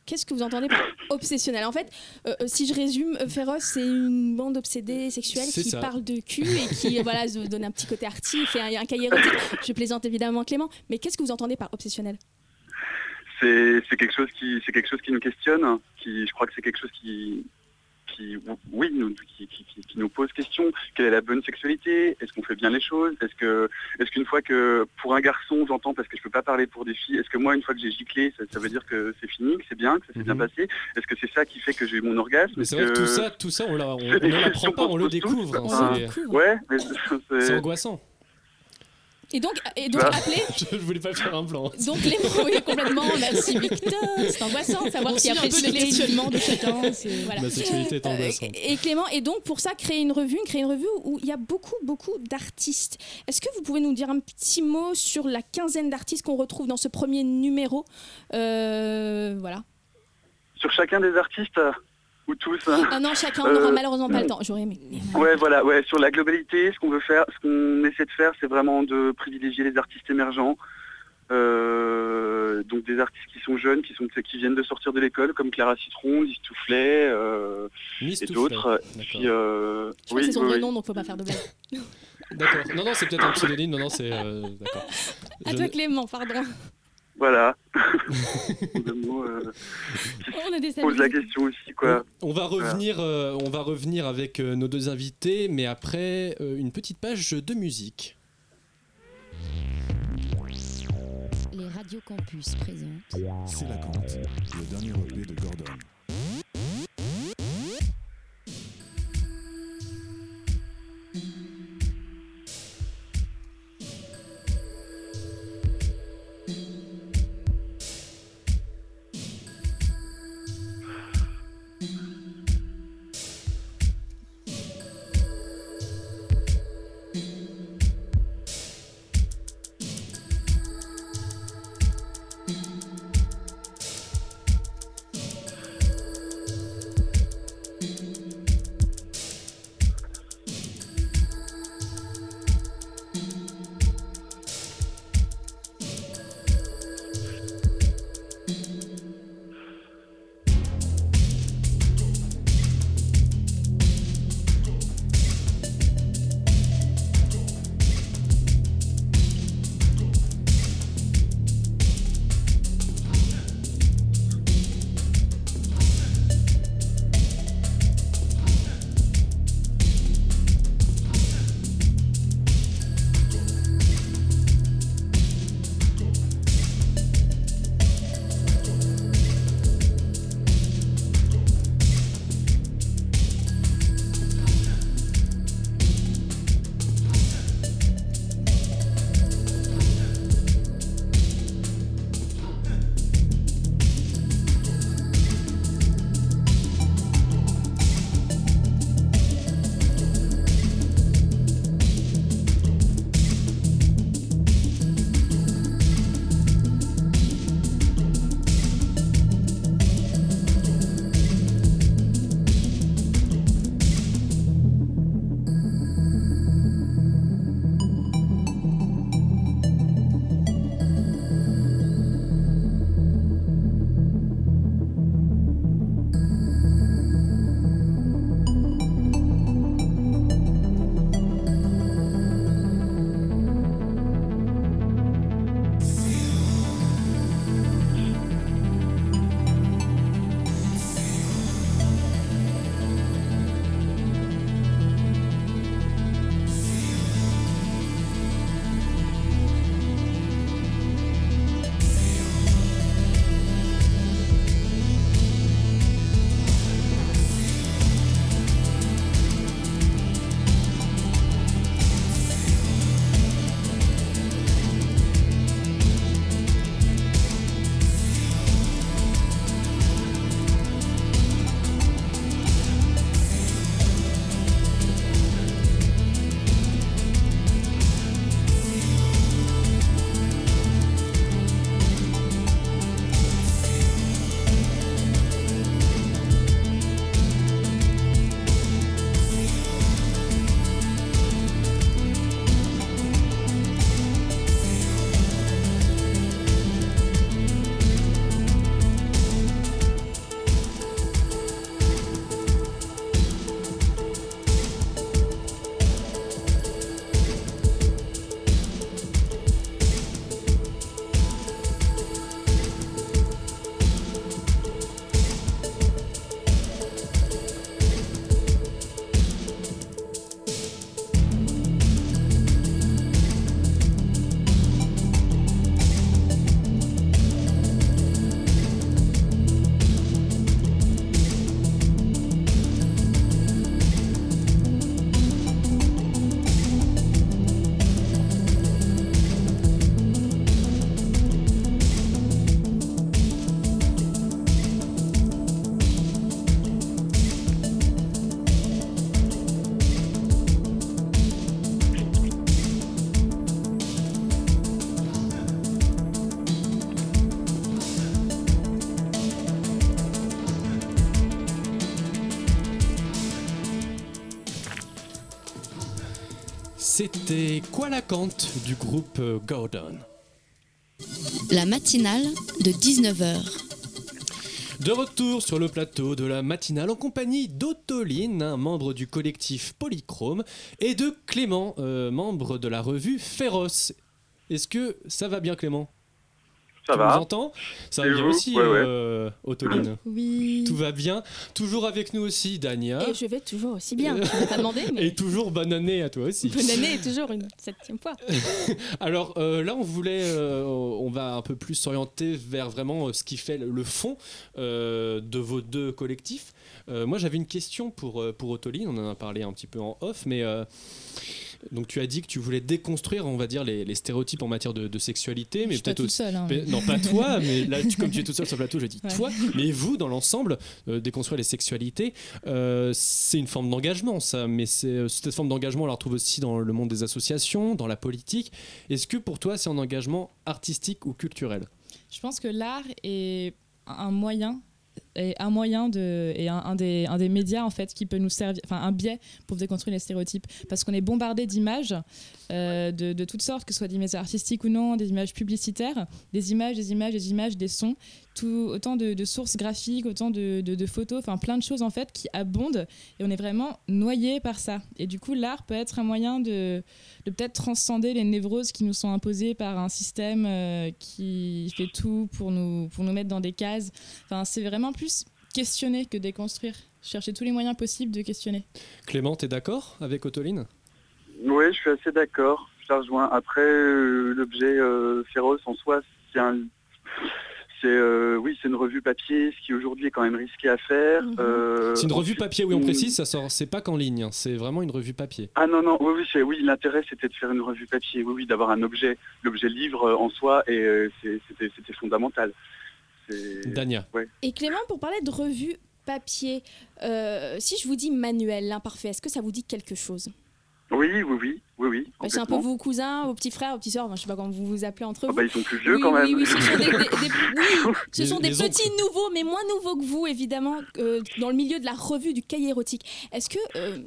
Qu'est-ce que vous entendez par obsessionnel? En fait, euh, euh, si je résume, euh, Féroce, c'est une bande obsédée sexuelle qui ça. parle de cul et qui voilà, se donne un petit côté arty, fait un, un cahier érotique. Je plaisante évidemment Clément, mais qu'est-ce que vous entendez par obsessionnel? C'est quelque chose qui c'est quelque chose qui nous questionne qui je crois que c'est quelque chose qui qui oui nous qui, qui- qui- qui nous pose question. Quelle est la bonne sexualité? Est-ce qu'on fait bien les choses? Est-ce que est-ce qu'une fois que pour un garçon j'entends parce que je peux pas parler pour des filles est-ce que moi une fois que j'ai giclé ça, ça veut dire que c'est fini que c'est bien que ça s'est bien passé? Est-ce que c'est ça qui fait que j'ai eu mon orgasme? Mais c'est vrai que tout ça, tout ça, on on- on l'apprend pas, on le découvre. hein, ouais c'est angoissant. Et donc, et donc Bah. appelez. Je voulais pas faire un blanc. Donc Clément, oui, complètement. Merci Victor. C'est angoissant de savoir Aussi qui a un peu une questionnements de chacun. Voilà. La sexualité est Euh, angoissante. et Clément, et donc pour ça, créer une revue, créer une revue où il y a beaucoup, beaucoup d'artistes. Est-ce que vous pouvez nous dire un petit mot sur la quinzaine d'artistes qu'on retrouve dans ce premier numéro? Euh, Voilà. sur chacun des artistes ou tous. hein. Ah non, chacun, on n'aura Euh, malheureusement pas le temps. J'aurais aimé. Ouais, voilà, ouais, sur la globalité, ce qu'on veut faire, ce qu'on essaie de faire, c'est vraiment de privilégier les artistes émergents. Euh, donc des artistes qui sont jeunes, qui sont qui viennent de sortir de l'école, comme Clara Citron, Lise Toufflet euh, Miss et d'autres. Euh, Je oui, c'est son oui, vrai nom, donc faut pas faire de blague. D'accord. Non, non, c'est peut-être un pseudonyme. Non, non, c'est. euh, D'accord. À Je toi, Clément, pardon. Voilà. Euh, On a des pose la question aussi, quoi. On va Voilà. revenir, euh, on va revenir avec euh, nos deux invités, mais après euh, une petite page de musique. Les radios campus présentent. C'est la Cante, le dernier EP de Gordon. C'était Quoi la cante du groupe Gordon. La matinale de 19h. De retour sur le plateau de la matinale en compagnie d'Otoline, un membre du collectif Polychrome, et de Clément, euh, membre de la revue Féroce. Est-ce que ça va bien Clément? Ça tu va. nous entends Ça va Et bien aussi, Ouais, ouais. euh, Oui. Tout va bien. Toujours avec nous aussi, Dania. Et je vais toujours aussi bien. Je ne vais pas demander, mais Et toujours bonne année à toi aussi. bonne année est toujours une septième fois. Alors euh, là, on voulait, euh, on va un peu plus s'orienter vers vraiment ce qui fait le- fond euh, de vos deux collectifs. Euh, moi, j'avais une question pour pour Otoline. On en a parlé un petit peu en off, mais euh, donc tu as dit que tu voulais déconstruire, on va dire, les, les stéréotypes en matière de, de sexualité, mais peut-être aussi. seule, hein. non, pas toi, mais là, tu- comme tu es toute seule sur le plateau, je dis Ouais. toi. Mais vous, dans l'ensemble, euh, déconstruire les sexualités, euh, c'est une forme d'engagement, ça. Mais euh, cette forme d'engagement, on la retrouve aussi dans le monde des associations, dans la politique. Est-ce que pour toi, c'est un engagement artistique ou culturel? Je pense que l'art est un moyen et un moyen de et un, des, un des médias en fait qui peut nous servir enfin un biais pour déconstruire les stéréotypes parce qu'on est bombardé d'images euh, de, de toutes sortes que ce soit des images artistiques ou non des images publicitaires des images des images des images des sons tout autant de, sources graphiques autant de, de- photos enfin plein de choses en fait qui abondent et on est vraiment noyé par ça et du coup l'art peut être un moyen de, de peut-être transcender les névroses qui nous sont imposées par un système euh, qui fait tout pour nous, pour nous mettre dans des cases. Enfin, c'est vraiment plus questionner que déconstruire. Chercher tous les moyens possibles de questionner. Clément, t'es d'accord avec Otoline Oui, je suis assez d'accord. Je la rejoins. Après, euh, l'objet euh, féroce en soi, c'est un. C'est euh, oui, c'est une revue papier, ce qui aujourd'hui est quand même risqué à faire. Euh, C'est une revue papier, oui, on une- précise, ça sort, c'est pas qu'en ligne, hein, c'est vraiment une revue papier. Ah non non, oui oui, c'est oui, l'intérêt c'était de faire une revue papier, oui oui, d'avoir un objet, l'objet livre en soi et euh, c'était fondamental. Dania. Ouais. Et Clément, pour parler de revue papier, euh, si je vous dis manuel, l'imparfait, est-ce que ça vous dit quelque chose? Oui oui oui oui oui. Bah, C'est un peu vos cousins, vos petits frères, vos petits sœurs, enfin, je sais pas comment vous vous appelez entre vous. Ah bah, ils sont plus vieux Oui, quand même. Oui, ce sont des, des- des- oui, ce Les- sont des les oncles. petits nouveaux, mais moins nouveaux que vous, évidemment, euh, dans le milieu de la revue du cahier érotique. Est-ce que, euh,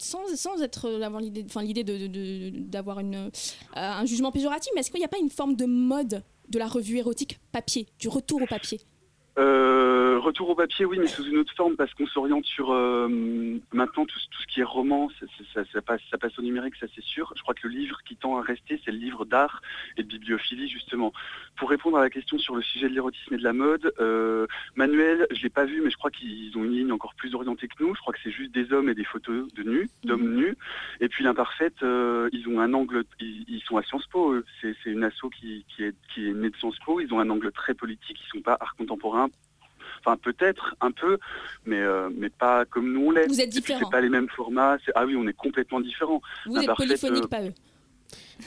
sans, sans être d'avoir l'idée, enfin l'idée de, de- de- d'avoir une, euh, un jugement péjoratif, mais est-ce qu'il n'y a pas une forme de mode de la revue érotique papier, du retour au papier Euh, retour au papier, oui, mais sous une autre forme, parce qu'on s'oriente sur euh, maintenant tout, ce- tout ce qui est roman, ça, ça- ça passe, ça passe au numérique, ça c'est sûr. Je crois que le livre qui tend à rester, c'est le livre d'art et de bibliophilie, justement. Pour répondre à la question sur le sujet de l'érotisme et de la mode, euh, Manuel, je l'ai pas vu, mais je crois qu'ils ont une ligne encore plus orientée que nous. Je crois que c'est juste des hommes et des photos de nus, d'hommes nus. Et puis l'imparfaite, ils ont un angle, ils, ils sont à Sciences Po, c'est une asso qui, qui, est, qui est née de Sciences Po, ils ont un angle très politique, ils sont pas art contemporain. Enfin peut-être un peu, mais, euh, mais pas comme nous on l'est. Vous êtes différents. C'est pas les mêmes formats. c'est- Ah oui, on est complètement différents. Vous êtes polyphonique, euh, pas eux.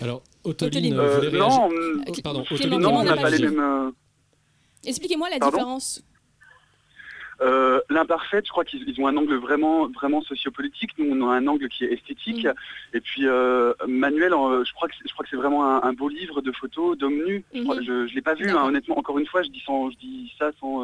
Alors, Otoline, Euh, vous voulez non, réagir Pardon, non, on n'a pas les mêmes. euh, Expliquez-moi la Pardon différence. Euh, L'imparfaite, je crois qu'ils ils ont un angle vraiment, vraiment sociopolitique. Nous, on a un angle qui est esthétique. Mm. Et puis euh, Manuel, euh, je crois que c'est- je crois que c'est vraiment un, un beau livre de photos d'hommes nus. Je, je, je l'ai pas vu, hein, honnêtement. Encore une fois, je dis sans, je dis ça sans.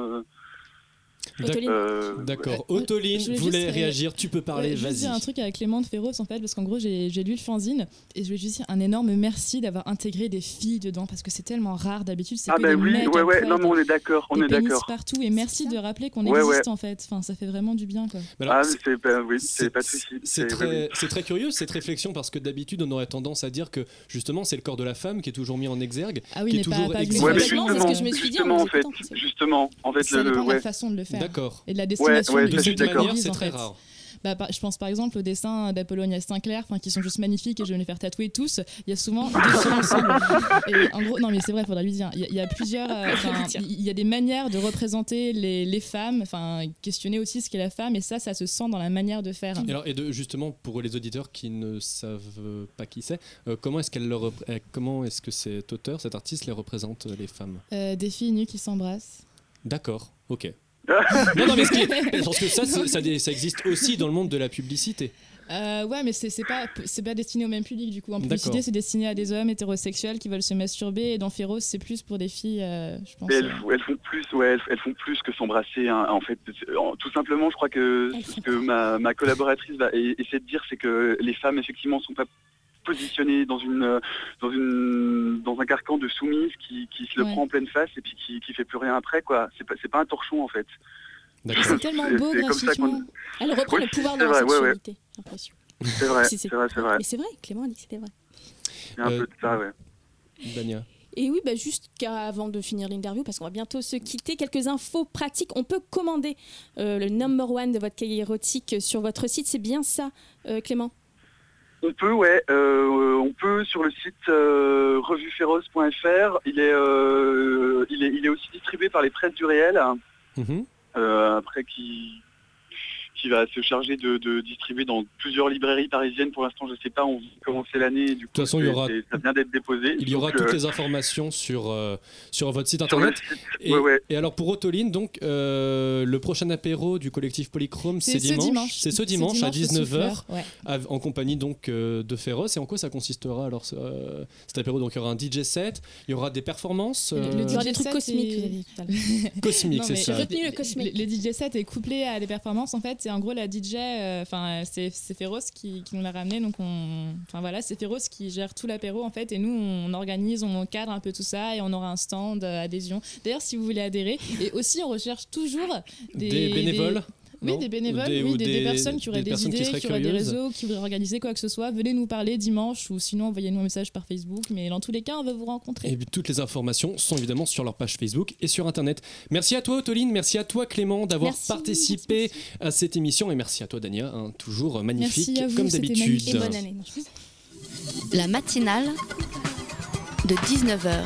Euh, D'accord. Euh, voulais juste, euh, réagir, tu peux parler, Ouais, je vas-y. dire un truc avec Clément de Féroce en fait, parce qu'en gros j'ai lu le fanzine et je voulais juste dire un énorme merci d'avoir intégré des filles dedans parce que c'est tellement rare d'habitude. C'est Ah ben des oui, ouais, non, mais on est d'accord, on des est pénis d'accord. partout et merci de rappeler qu'on Ouais, existe en fait. Enfin, ça fait vraiment du bien quoi. Mais alors, ah, c'est- c'est oui, c'est pas de souci. C'est très, c'est curieux cette réflexion parce que d'habitude on aurait tendance à dire que justement c'est le corps de la femme qui est toujours mis en exergue, Ah oui, qui mais est pas- toujours pas exigé. Ouais, mais Complètement, c'est ce que je me suis dit en justement, en fait, c'est- justement, en fait, le, ouais. la façon de le faire. D'accord. Et de la Ouais, destination ouais, de je De cette manière, c'est en très fait. rare. Bah, par- je pense par exemple aux dessins d'Apollonia Sinclair, qui sont juste magnifiques et je vais me les faire tatouer tous. Il y a souvent deux sons ensemble. Et en gros, non mais c'est vrai, faudrait lui dire. Il y a, il y a plusieurs, euh, il y a des manières de représenter les, les femmes, enfin questionner aussi ce qu'est la femme et ça, ça se sent dans la manière de faire. Et, alors, et de, justement pour les auditeurs qui ne savent pas qui c'est, euh, comment est-ce qu'elle euh, comment est-ce que cet auteur, cet artiste les représente les femmes? Euh, des filles nues qui s'embrassent. D'accord, ok. Non, non, mais ce qui est- je pense que ça, c'est- ça, dé- ça existe aussi dans le monde de la publicité. Euh, ouais, mais c'est c'est pas, c'est pas destiné au même public du coup. En D'accord. publicité, c'est destiné à des hommes hétérosexuels qui veulent se masturber et dans Féroce, c'est plus pour des filles, euh, je pense. Mais elles, euh, font- elles font plus, ouais, elles, elles font plus que s'embrasser. hein. En fait, c'est- en- tout simplement, je crois que ce que ma, ma collaboratrice va e- essayer de dire, c'est que les femmes effectivement sont pas positionné dans une dans une dans un carcan de soumise qui, qui se le Ouais. prend en pleine face et puis qui, qui fait plus rien après quoi. C'est pas c'est pas un torchon en fait. C'est tellement beau graphiquement. Elle reprend Oui, le pouvoir de la vrai, ouais, ouais. sexualité. C'est vrai, Si, c'est vrai, c'est vrai. Mais c'est vrai, Clément a dit que c'était vrai. Il y a un Euh, peu de ça, ouais. Dania. Et oui, bah juste qu'avant de finir l'interview, parce qu'on va bientôt se quitter, quelques infos pratiques. On peut commander euh, le number one de votre cahier érotique sur votre site. C'est bien ça, euh, Clément? On peut, ouais. euh, on peut sur le site euh, revuféroce.fr. Il est, euh, il est, il est aussi distribué par les presses du réel. Mhm. euh, après qui, qui va se charger de, de distribuer dans plusieurs librairies parisiennes. Pour l'instant, je sais pas. On de commencer l'année. Du coup, toute façon, il y aura- ça vient d'être déposé. Il y aura Donc, toutes euh, les informations sur, euh, sur votre site internet. site, Et, ouais, ouais. et alors pour Autoline, donc euh, le prochain apéro du collectif Polychrome, C'est c'est ce dimanche. C'est ce dimanche, à dimanche au 19h, Souffleur, ouais. av- en compagnie donc euh, de Féroce. Et en quoi ça consistera alors ce- euh, cet apéro? Donc il y aura un DJ set, il y aura des performances. Le- le Il y aura des DJ trucs set cosmiques, est- vous avez dit tout à l'heure. Cosmique, Non, c'est ça. J'ai retenu le cosmique. Le, le DJ set est couplé à des performances en fait. En gros, la DJ, euh, enfin, c'est c'est Féroce qui, qui nous l'a ramené. Donc, on, enfin voilà, c'est Féroce qui gère tout l'apéro en fait. Et nous, on organise, on cadre un peu tout ça et on aura un stand euh, adhésion. D'ailleurs, si vous voulez adhérer, et aussi on recherche toujours des, Des bénévoles oui, des bénévoles, Ou des- oui, ou des, des des- personnes qui auraient des des, personnes qui idées, qui, auraient des réseaux, qui voudraient organiser quoi que ce soit. Venez nous parler dimanche ou sinon envoyez-nous un message par Facebook. Mais dans tous les cas, on va vous rencontrer. Et toutes les informations sont évidemment sur leur page Facebook et sur Internet. Merci à toi, Autoline. Merci à toi, Clément, d'avoir Merci, participé à cette émission. Et merci à toi, Dania. hein, toujours magnifique, Merci à vous, comme d'habitude. Et bonne année. La matinale de 19h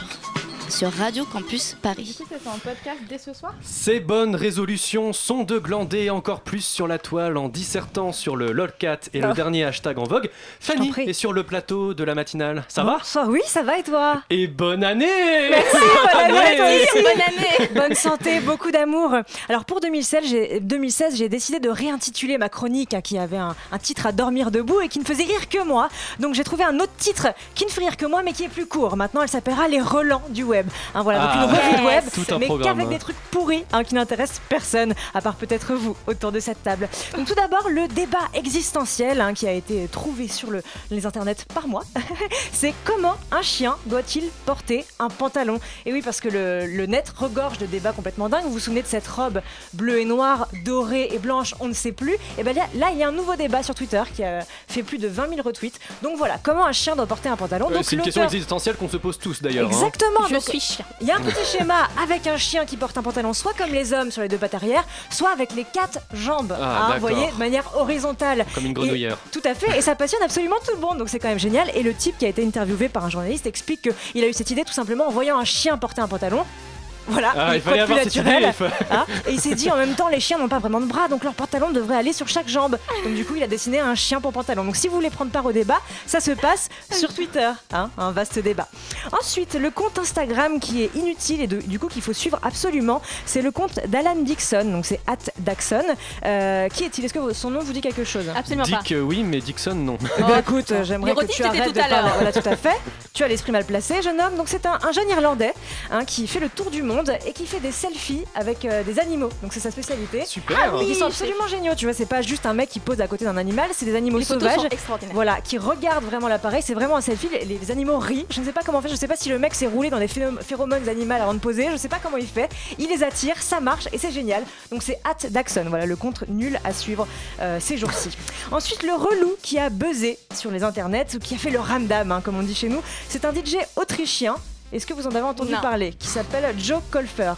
sur Radio Campus Paris. c'est en podcast dès ce soir Ces bonnes résolutions sont de glander encore plus sur la toile en dissertant sur le LOLCAT et le Oh. dernier hashtag en vogue. Fanny est sur le plateau de la matinale. Ça va? Bonsoir, oui, ça va et toi? Et bonne année Merci, bonne année à toi aussi. Bonne année. Bonne santé, beaucoup d'amour. Alors pour 2016, j'ai 2016, j'ai décidé de réintituler ma chronique hein, qui avait un, un titre à dormir debout et qui ne faisait rire que moi. Donc j'ai trouvé un autre titre qui ne fait rire que moi mais qui est plus court. Maintenant, elle s'appellera Les Relents du web. Hein, voilà, donc Ah, une revue de web, tout un mais qu'avec hein. des trucs pourris hein, qui n'intéressent personne, à part peut-être vous autour de cette table. Donc tout d'abord, le débat existentiel hein, qui a été trouvé sur le- les internets par moi, c'est comment un chien doit-il porter un pantalon? Et oui, parce que le, le net regorge de débats complètement dingues. Vous vous souvenez de cette robe bleue et noire, dorée et blanche, on ne sait plus? Et bien là, il y a un nouveau débat sur Twitter qui a fait plus de 20 000 retweets. Donc voilà, comment un chien doit porter un pantalon? Donc C'est une question existentielle qu'on se pose tous d'ailleurs. hein. Exactement. Je donc, suis chien. Il y a un petit schéma avec un chien qui porte un pantalon soit comme les hommes sur les deux pattes arrière, soit avec les quatre jambes, Ah, hein, vous voyez, de manière horizontale. Comme une Et- grenouillère. tout à fait, et ça passionne absolument tout le monde, donc c'est quand même génial. Et le type qui a été interviewé par un journaliste explique qu'il a eu cette idée tout simplement en voyant un chien porter un pantalon. Voilà, Ah, il fallait avoir cette naturel, idée, il faut- hein. Et il s'est dit en même temps, les chiens n'ont pas vraiment de bras, donc leur pantalon devrait aller sur chaque jambe. Donc du coup, il a dessiné un chien pour pantalon. Donc si vous voulez prendre part au débat, ça se passe sur Twitter, hein, un vaste débat. Ensuite, le compte Instagram qui est inutile et de- du coup qu'il faut suivre absolument, c'est le compte d'Alan Dixon, donc c'est Daxon. Euh, qui est-il? Est-ce que son nom vous dit quelque chose? Absolument pas. Dick, euh, oui, mais Dixon, non. ben, écoute, euh, j'aimerais que tu arrêtes tout à l'heure. parler. Voilà, tout à fait. Tu as l'esprit mal placé, jeune homme. Donc c'est un, un jeune Irlandais hein, qui fait le tour du monde et qui fait des selfies avec euh, des animaux. Donc c'est sa spécialité. Super. Et qui sont absolument géniaux. Tu vois, c'est pas juste un mec qui pose à côté d'un animal, c'est des animaux Les sauvages. Voilà, qui regardent vraiment l'appareil. C'est vraiment un selfie. Les, les animaux rient. Je ne sais pas comment faire. Je sais pas si le mec s'est roulé dans des phérom- phéromones animales avant de poser. Je sais pas comment il fait. Il les attire, ça marche et c'est génial. Donc c'est at Daxon. Voilà le compte nul à suivre euh, ces jours-ci. Ensuite, le relou qui a buzzé sur les internets ou qui a fait le ramdam, hein, comme on dit chez nous, c'est un DJ autrichien. Est-ce que vous en avez entendu Non. parler Qui s'appelle Joe Kolfer.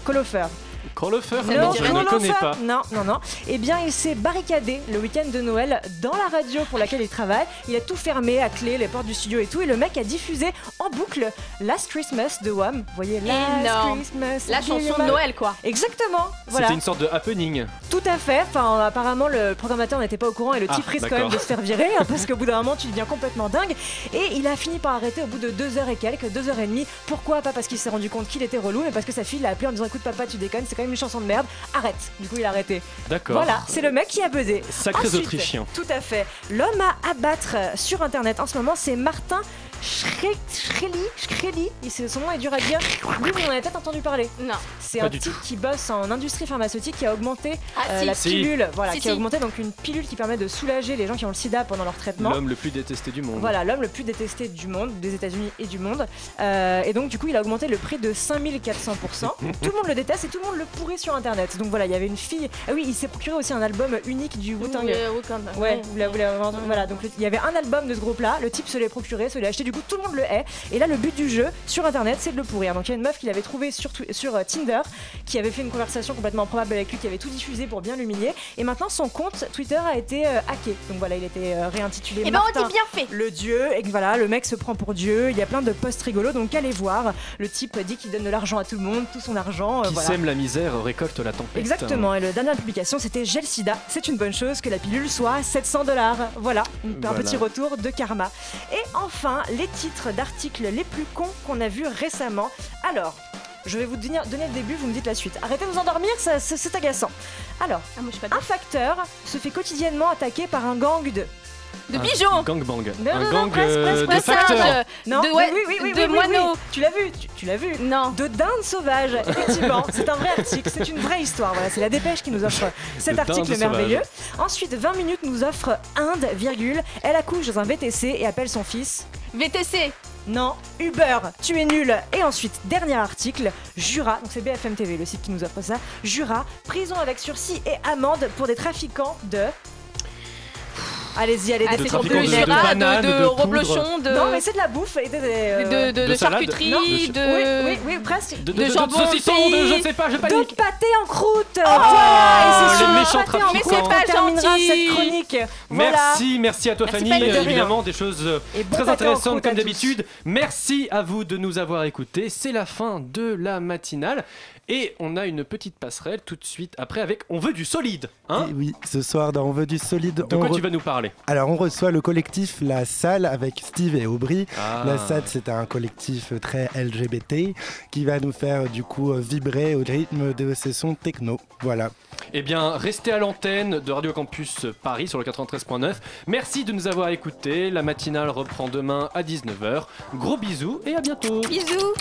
Crawlofer, Ça non, je ne connais pas. Non, non, non. Eh bien, il s'est barricadé le week-end de Noël dans la radio pour laquelle il travaille. Il a tout fermé à clé, les portes du studio et tout. Et le mec a diffusé en boucle Last Christmas de Wham. Vous voyez, Last Énorme. Christmas. La chanson de Noël, quoi. Exactement. Voilà. C'était une sorte de happening. Tout à fait. Enfin, apparemment, le programmateur n'était pas au courant et le Ah, type risque quand même de se faire virer hein, parce qu'au bout d'un moment, tu deviens complètement dingue. Et il a fini par arrêter au bout de deux heures et quelques, deux heures et demie. Pourquoi? Pas parce qu'il s'est rendu compte qu'il était relou, mais parce que sa fille l'a appelé en disant Écoute, papa, tu déconnes, c'est quand même une chanson de merde. Arrête. Du coup, il a arrêté. D'accord. Voilà, c'est le mec qui a buzzé. Sacrés Ensuite, Autrichiens. Tout à fait. L'homme à abattre sur internet en ce moment, c'est Martin Shre- Shreli, Shreli, et c'est- son nom est dur à dire. Lui, vous en avez peut-être entendu parler. Non. C'est un type qui bosse en industrie pharmaceutique qui a augmenté Ah, euh, si. la Si. pilule, voilà, Si, qui a augmenté donc une pilule qui permet de soulager les gens qui ont le sida pendant leur traitement. L'homme le plus détesté du monde. Voilà, l'homme le plus détesté du monde, des États-Unis et du monde. Euh, et donc, du coup, il a augmenté le prix de 5400%. tout le monde le déteste et tout le monde le pourrit sur Internet. Donc voilà, il y avait une fille. Ah oui, il s'est procuré aussi un album unique du Wu-Tang. Wu-Tang, Ouais, vous l'avez- vous l'avez entendu. Voilà, donc il y avait un album de ce groupe-là, le type se l'est procuré, se l'est acheté, du coup tout le monde le hait. Et là, le but du jeu sur internet, c'est de le pourrir. Donc il y a une meuf qui l'avait trouvé sur, sur euh, Tinder, qui avait fait une conversation complètement improbable avec lui, qui avait tout diffusé pour bien l'humilier. Et maintenant, son compte Twitter a été euh, hacké. Donc voilà, il était euh, réintitulé. Eh ben, on Martin dit bien fait. Le dieu, et que voilà, le mec se prend pour dieu. Il y a plein de posts rigolos, donc allez voir. Le type dit qu'il donne de l'argent à tout le monde, tout son argent. euh, Qui voilà. sème la misère récolte la tempête. Exactement, et la dernière publication c'était Gel Sida. C'est une bonne chose que la pilule soit à 700 dollars. Voilà, un Voilà. petit retour de karma. Et enfin, les titres d'articles les plus cons qu'on a vus récemment. Alors. Je vais vous donner, donner le début, vous me dites la suite. Arrêtez de vous endormir, c'est c'est agaçant. Alors, Ah, moi, je suis pas un facteur se fait quotidiennement attaquer par un gang de. De Un bijoux. Gangbang. Non, un non, non, gang presque, euh, de facteurs. Passage. Non, De- ouais, oui, oui, oui, de oui, moineaux. oui. Tu l'as vu, tu, tu l'as vu. Non. De dinde sauvage, effectivement. c'est un vrai article, c'est une vraie histoire. Voilà, c'est la dépêche qui nous offre cet De article merveilleux. Ensuite, 20 minutes nous offre Inde, virgule. Elle accouche dans un VTC et appelle son fils. VTC. Non, Uber, tu es nul. Et ensuite, dernier article, Jura, donc c'est BFM TV le site qui nous offre ça. Jura, prison avec sursis et amende pour des trafiquants de. Allez-y, allez, Ah, des de de- bananes, de, de de reblochon, de, Non, mais c'est de la bouffe et euh, de, de, de de charcuterie, de. Oui, oui, presque. De, De jambon saucisson, aussi. de je sais pas, je De panique. pâté en croûte Voilà Et c'est sur pâté en croûte Mais c'est pas qu'on terminera gentil. cette chronique Voilà Merci, merci à toi Merci, Fanny. De évidemment, des choses euh, très intéressantes comme d'habitude. Merci à vous de nous avoir écoutés. C'est la fin de la matinale. Et on a une petite passerelle tout de suite après avec On veut du solide. Hein Et oui, ce soir dans On veut du solide. de on quoi re- tu vas nous parler Alors on reçoit le collectif La Salle avec Steve et Aubry. Ah. La Salle c'est un collectif très LGBT qui va nous faire du coup vibrer au rythme de ces sons techno. Voilà. Eh bien, restez à l'antenne de Radio Campus Paris sur le 93.9. Merci de nous avoir écoutés. La matinale reprend demain à 19h. Gros bisous et à bientôt. Bisous.